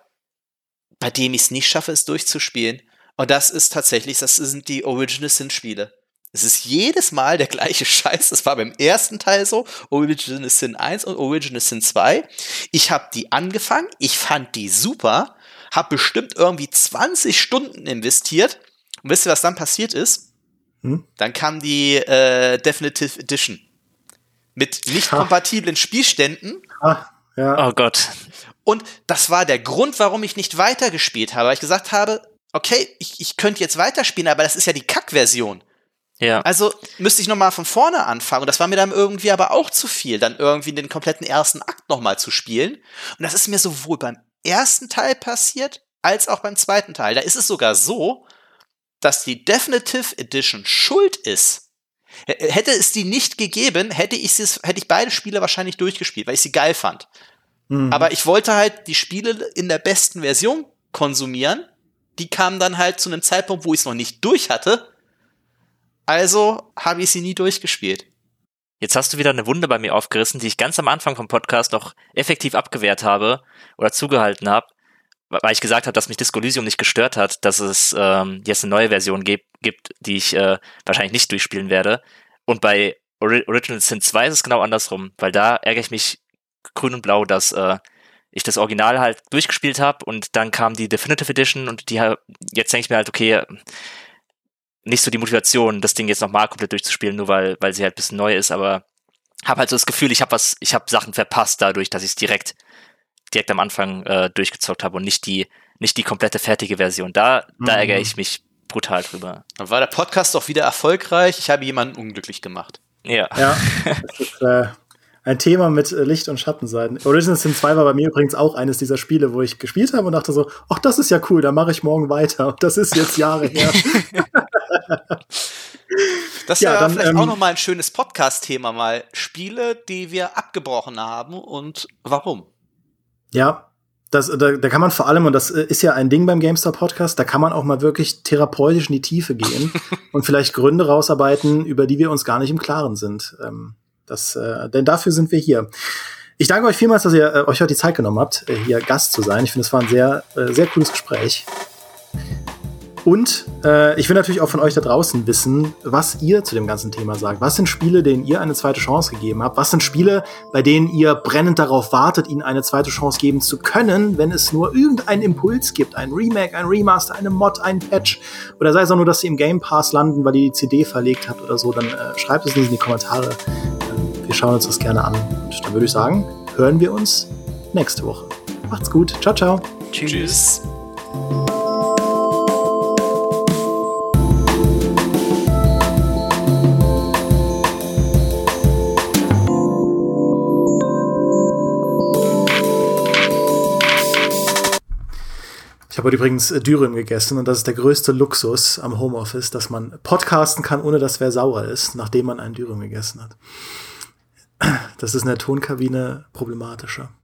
S2: bei dem ich es nicht schaffe, es durchzuspielen. Und das ist tatsächlich, das sind die Original Sin-Spiele. Es ist jedes Mal der gleiche (laughs) Scheiß. Das war beim ersten Teil so, Original Sin 1 und Original Sin 2. Ich habe die angefangen, ich fand die super, habe bestimmt irgendwie 20 Stunden investiert. Und wisst ihr, was dann passiert ist?
S1: Hm?
S2: Dann kam die äh, Definitive Edition. Mit nicht
S1: Ha.
S2: kompatiblen Spielständen.
S1: Ah, ja.
S3: Oh Gott.
S2: Und das war der Grund, warum ich nicht weitergespielt habe. Weil ich gesagt habe, okay, ich, ich könnte jetzt weiterspielen, aber das ist ja die Kack-Version.
S3: Ja.
S2: Also müsste ich nochmal von vorne anfangen. Und das war mir dann irgendwie aber auch zu viel, dann irgendwie den kompletten ersten Akt nochmal zu spielen. Und das ist mir sowohl beim ersten Teil passiert, als auch beim zweiten Teil. Da ist es sogar so, dass die Definitive Edition schuld ist. Hätte es die nicht gegeben, hätte ich, sie, hätte ich beide Spiele wahrscheinlich durchgespielt, weil ich sie geil fand.
S1: Mhm.
S2: Aber ich wollte halt die Spiele in der besten Version konsumieren. Die kamen dann halt zu einem Zeitpunkt, wo ich es noch nicht durch hatte. Also habe ich sie nie durchgespielt.
S3: Jetzt hast du wieder eine Wunde bei mir aufgerissen, die ich ganz am Anfang vom Podcast noch effektiv abgewehrt habe oder zugehalten habe, weil ich gesagt habe, dass mich Disco nicht gestört hat, dass es ähm, jetzt eine neue Version gibt, gibt die ich äh, wahrscheinlich nicht durchspielen werde. Und bei Ori Original Sin 2 ist es genau andersrum, weil da ärgere ich mich grün und blau, dass äh, ich das Original halt durchgespielt habe und dann kam die Definitive Edition und die jetzt denke ich mir halt, okay, nicht so die Motivation, das Ding jetzt nochmal komplett durchzuspielen, nur weil, weil sie halt ein bisschen neu ist, aber habe halt so das Gefühl, ich habe was, ich habe Sachen verpasst dadurch, dass ich es direkt, direkt am Anfang äh, durchgezockt habe und nicht die, nicht die komplette fertige Version. Da, da
S1: Mhm.
S3: ärgere ich mich brutal drüber.
S2: Dann war der Podcast doch wieder erfolgreich. Ich habe jemanden unglücklich gemacht.
S3: Ja.
S1: Ja, das ist, äh, ein Thema mit äh, Licht- und Schattenseiten. Original Sin 2 war bei mir übrigens auch eines dieser Spiele, wo ich gespielt habe und dachte so, ach, das ist ja cool, da mache ich morgen weiter. Das ist jetzt Jahre her. (laughs)
S2: Das wäre ja, vielleicht ähm, auch noch mal ein schönes Podcast-Thema mal. Spiele, die wir abgebrochen haben und warum?
S1: Ja, das, da, da kann man vor allem, und das äh, ist ja ein Ding beim GameStar Podcast, da kann man auch mal wirklich therapeutisch in die Tiefe gehen (laughs) und vielleicht Gründe rausarbeiten, über die wir uns gar nicht im Klaren sind. Ähm, das, äh, denn dafür sind wir hier. Ich danke euch vielmals, dass ihr äh, euch heute die Zeit genommen habt, äh, hier Gast zu sein. Ich finde, es war ein sehr, äh, sehr cooles Gespräch. Und äh, ich will natürlich auch von euch da draußen wissen, was ihr zu dem ganzen Thema sagt. Was sind Spiele, denen ihr eine zweite Chance gegeben habt? Was sind Spiele, bei denen ihr brennend darauf wartet, ihnen eine zweite Chance geben zu können, wenn es nur irgendeinen Impuls gibt? Ein Remake, ein Remaster, eine Mod, ein Patch? Oder sei es auch nur, dass sie im Game Pass landen, weil ihr die CD verlegt habt oder so, dann äh, schreibt es uns in die Kommentare. Äh, wir schauen uns das gerne an. Und dann würde ich sagen, hören wir uns nächste Woche. Macht's gut. Ciao, ciao.
S2: Tschüss. Tschüss.
S1: Habe heute übrigens äh, Dürüm gegessen und das ist der größte Luxus am Homeoffice, dass man podcasten kann, ohne dass wer sauer ist, nachdem man einen Dürüm gegessen hat. Das ist in der Tonkabine problematischer.